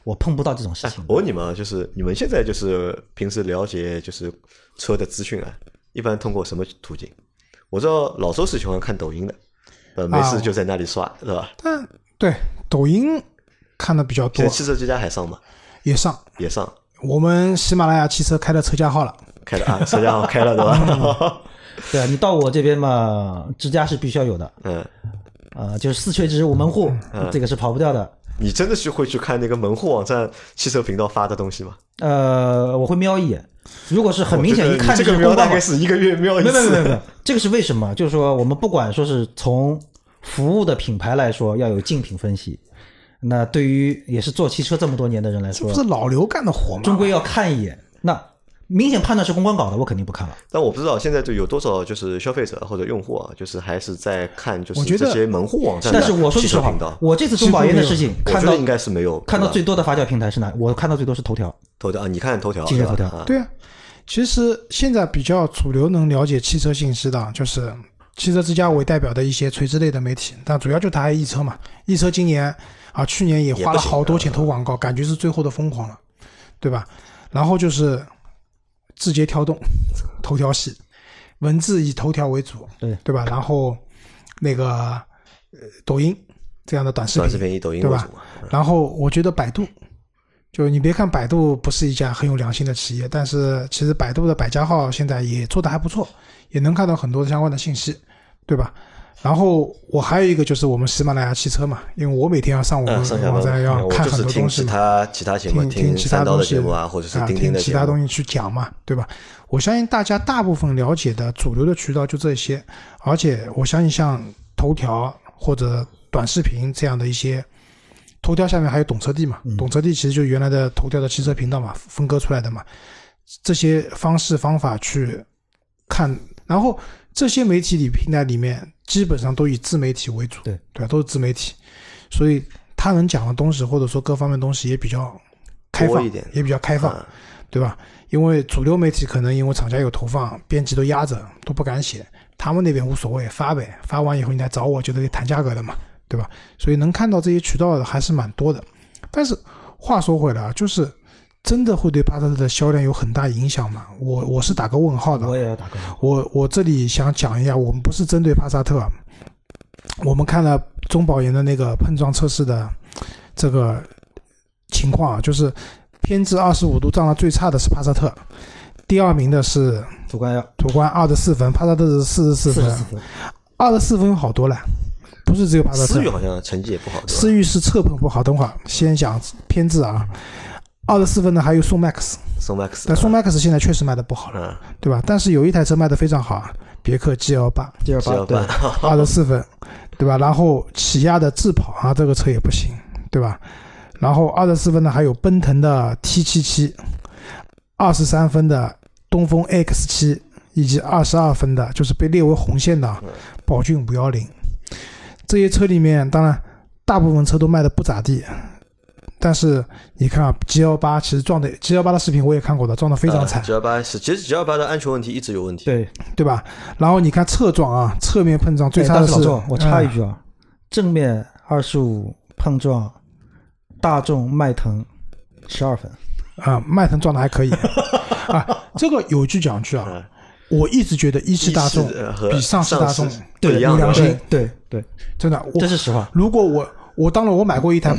我碰不到这种事情。我问你们，就是你们现在就是平时了解就是车的资讯啊，一般通过什么途径？我知道老周是喜欢看抖音的，呃，没事就在那里刷，是吧？但对抖音看的比较多。汽车之家还上吗？也上，也上。我们喜马拉雅汽车开了车架号了，开了啊，车架号开了对吧？对啊，你到我这边嘛，支架是必须要有的。嗯，啊，就是四垂直五门户，这个是跑不掉的。你真的是会去看那个门户网站汽车频道发的东西吗？呃，我会瞄一眼，如果是很明显一看这个瞄大概是一个月瞄一次。没有没有没有，这个是为什么？就是说我们不管说是从服务的品牌来说，要有竞品分析。那对于也是做汽车这么多年的人来说，这不是老刘干的活吗？终归要看一眼。那明显判断是公关搞的，我肯定不看了。但我不知道现在就有多少就是消费者或者用户啊，就是还是在看就是这些门户网站。但是我说实话，我这次中保研的事情，看到应该是没有看到最多的发酵平台是哪？我看到最多是头条。头条啊，你看头条，今日头条。对啊，其实现在比较主流能了解汽车信息的，就是汽车之家为代表的一些垂直类的媒体，但主要就谈易车嘛。易车今年。啊，去年也花了好多钱投广告，感觉是最后的疯狂了，对吧？然后就是字节跳动、头条系，文字以头条为主，对对吧？然后那个呃抖音这样的短视频，以抖音对吧？然后我觉得百度，就你别看百度不是一家很有良心的企业，但是其实百度的百家号现在也做的还不错，也能看到很多相关的信息，对吧？然后我还有一个就是我们喜马拉雅汽车嘛，因为我每天要上我们网站要看很多东西，听其他其他节目，听其他东西啊，或者是听其他东西去讲嘛，对吧？我相信大家大部分了解的主流的渠道就这些，而且我相信像头条或者短视频这样的一些，头条下面还有懂车帝嘛，懂车帝其实就原来的头条的汽车频道嘛，分割出来的嘛，这些方式方法去看，然后。这些媒体里平台里面基本上都以自媒体为主，对对吧？都是自媒体，所以他能讲的东西或者说各方面东西也比较开放一点，也比较开放，对吧？因为主流媒体可能因为厂家有投放，编辑都压着，都不敢写。他们那边无所谓，发呗，发完以后你来找我，就得谈价格的嘛，对吧？所以能看到这些渠道的还是蛮多的。但是话说回来啊，就是真的会对帕萨特的销量有很大影响吗？我我是打个问号的。我也要打个问号。我我这里想讲一下，我们不是针对帕萨特，我们看了中保研的那个碰撞测试的这个情况啊，就是偏置二十五度撞的最差的是帕萨特。第二名的是途观，途观二十四分，帕萨特是四十四分，二十四分好多了，不是只有帕萨特。思域好像成绩也不好。思域是侧碰不好，等会儿先讲偏置啊。二十四分的还有宋 MAX，宋 MAX，但宋 MAX 现在确实卖的不好了，对吧？但是有一台车卖的非常好啊，别克 GL 八，GL 八对，二十四分，对吧？然后起亚的智跑啊，这个车也不行，对吧？然后二十四分的还有奔腾的 T 七七。二十三分的东风 X 七，以及二十二分的，就是被列为红线的宝骏五幺零，这些车里面，当然大部分车都卖的不咋地，但是你看啊，G L 八其实撞的 G L 八的视频我也看过的，撞的非常惨。G L 八是，其实 G L 八的安全问题一直有问题，对对吧？然后你看侧撞啊，侧面碰撞最差的是，我插一句啊，正面二十五碰撞，大众迈腾十二分。啊，迈腾撞的还可以 啊。这个有句讲句啊，我一直觉得一汽大众比上汽大众对良心，对对，真的，这是实话。如果我我当然我买过一台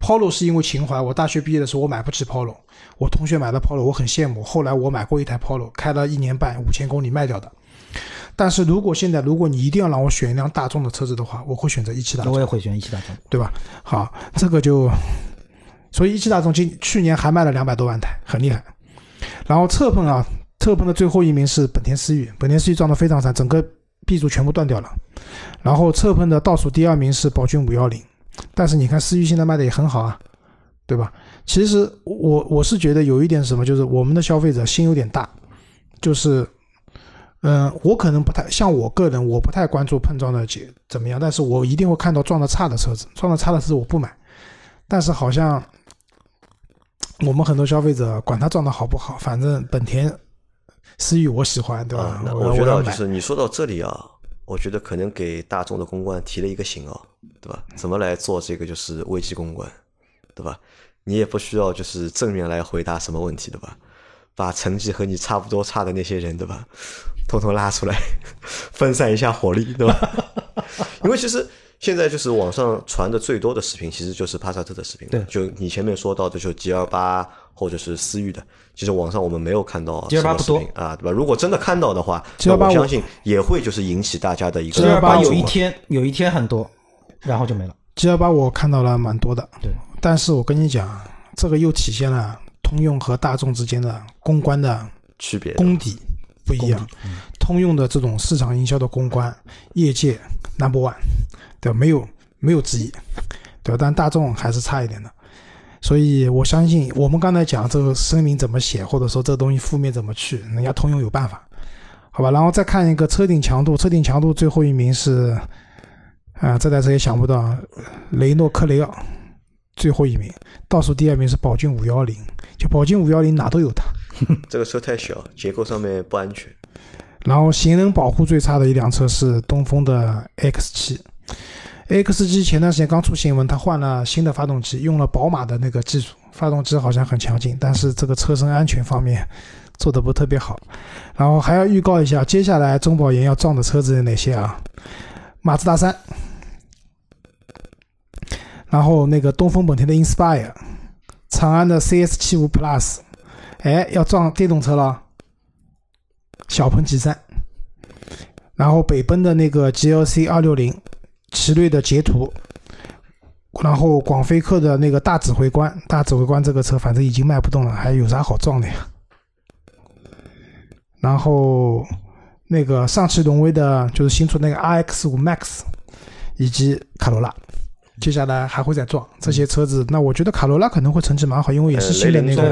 Polo，Polo 是因为情怀。我大学毕业的时候我买不起 Polo，我同学买的 Polo 我很羡慕。后来我买过一台 Polo，开了一年半，五千公里卖掉的。但是如果现在如果你一定要让我选一辆大众的车子的话，我会选择一汽大众。我也会选一汽大众，对吧？好，这个就。所以一汽大众今去年还卖了两百多万台，很厉害。然后侧碰啊，侧碰的最后一名是本田思域，本田思域撞得非常惨，整个 B 柱全部断掉了。然后侧碰的倒数第二名是宝骏五幺零，但是你看思域现在卖的也很好啊，对吧？其实我我是觉得有一点什么，就是我们的消费者心有点大，就是，嗯，我可能不太像我个人，我不太关注碰撞的结怎么样，但是我一定会看到撞的差的车子，撞的差的车子我不买，但是好像。我们很多消费者管它撞的好不好，反正本田思域我喜欢，对吧？我觉得就是你说到这里啊，我觉得可能给大众的公关提了一个醒哦，对吧？怎么来做这个就是危机公关，对吧？你也不需要就是正面来回答什么问题，对吧？把成绩和你差不多差的那些人，对吧？统统拉出来，分散一下火力，对吧？因为其实。现在就是网上传的最多的视频，其实就是帕萨特的视频。对，就你前面说到的，就 G L 八或者是思域的，其实网上我们没有看到 G L 八不多啊，对吧？如果真的看到的话，G L 八我相信也会就是引起大家的一个。G L 八有一天有一天很多，然后就没了。G L 八我看到了蛮多的，对。但是我跟你讲，这个又体现了通用和大众之间的公关的区别功底不一样。通用的这种市场营销的公关，业界 number one。对，没有没有之一，对吧？但大众还是差一点的，所以我相信我们刚才讲这个声明怎么写，或者说这个东西负面怎么去，人家通用有办法，好吧？然后再看一个车顶强度，车顶强度最后一名是，啊，这台车也想不到，雷诺科雷傲最后一名，倒数第二名是宝骏五幺零，就宝骏五幺零哪都有它，这个车太小，结构上面不安全。然后行人保护最差的一辆车是东风的 X 七。X 七前段时间刚出新闻，它换了新的发动机，用了宝马的那个技术，发动机好像很强劲，但是这个车身安全方面做的不特别好。然后还要预告一下，接下来中保研要撞的车子有哪些啊？马自达三，然后那个东风本田的 Inspire，长安的 CS 七五 Plus，哎，要撞电动车了，小鹏 G 三，然后北奔的那个 GLC 二六零。奇瑞的捷途，然后广菲克的那个大指挥官，大指挥官这个车反正已经卖不动了，还有啥好撞的呀？然后那个上汽荣威的，就是新出那个 RX 五 Max，以及卡罗拉，接下来还会再撞这些车子。那我觉得卡罗拉可能会成绩蛮好，因为也是新的那个。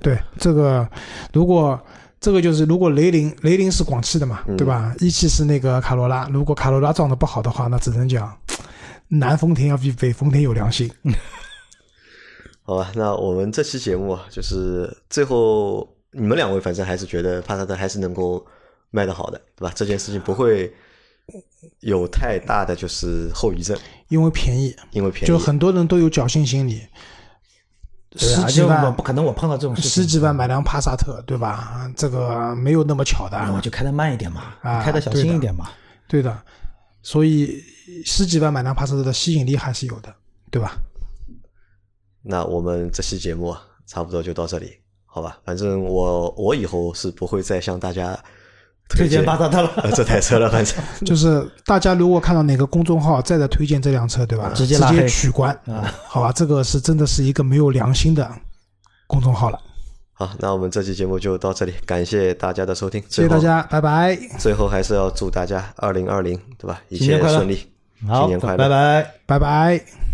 对这个，如果。这个就是，如果雷凌雷凌是广汽的嘛，对吧？一汽是那个卡罗拉，如果卡罗拉撞的不好的话，那只能讲，南丰田要比北丰田有良心。好吧，那我们这期节目啊，就是最后你们两位反正还是觉得帕萨特还是能够卖得好的，对吧？这件事情不会有太大的就是后遗症，因为便宜，因为便宜，就很多人都有侥幸心理。十几万不可能，我碰到这种事情，十几万买辆帕萨特，对吧？这个没有那么巧的。我就开的慢一点嘛，开的小心一点嘛。对的，所以十几万买辆帕萨特的吸引力还是有的，对吧？那我们这期节目差不多就到这里，好吧？反正我我以后是不会再向大家。推荐巴萨特了，这台车了，反正。就是大家如果看到哪个公众号再在推荐这辆车，对吧？直接直接取关。啊，好吧，这个是真的是一个没有良心的公众号了。好，那我们这期节目就到这里，感谢大家的收听，谢谢大家，拜拜。最后还是要祝大家二零二零，对吧？一切顺利，新年快乐，拜拜，拜拜。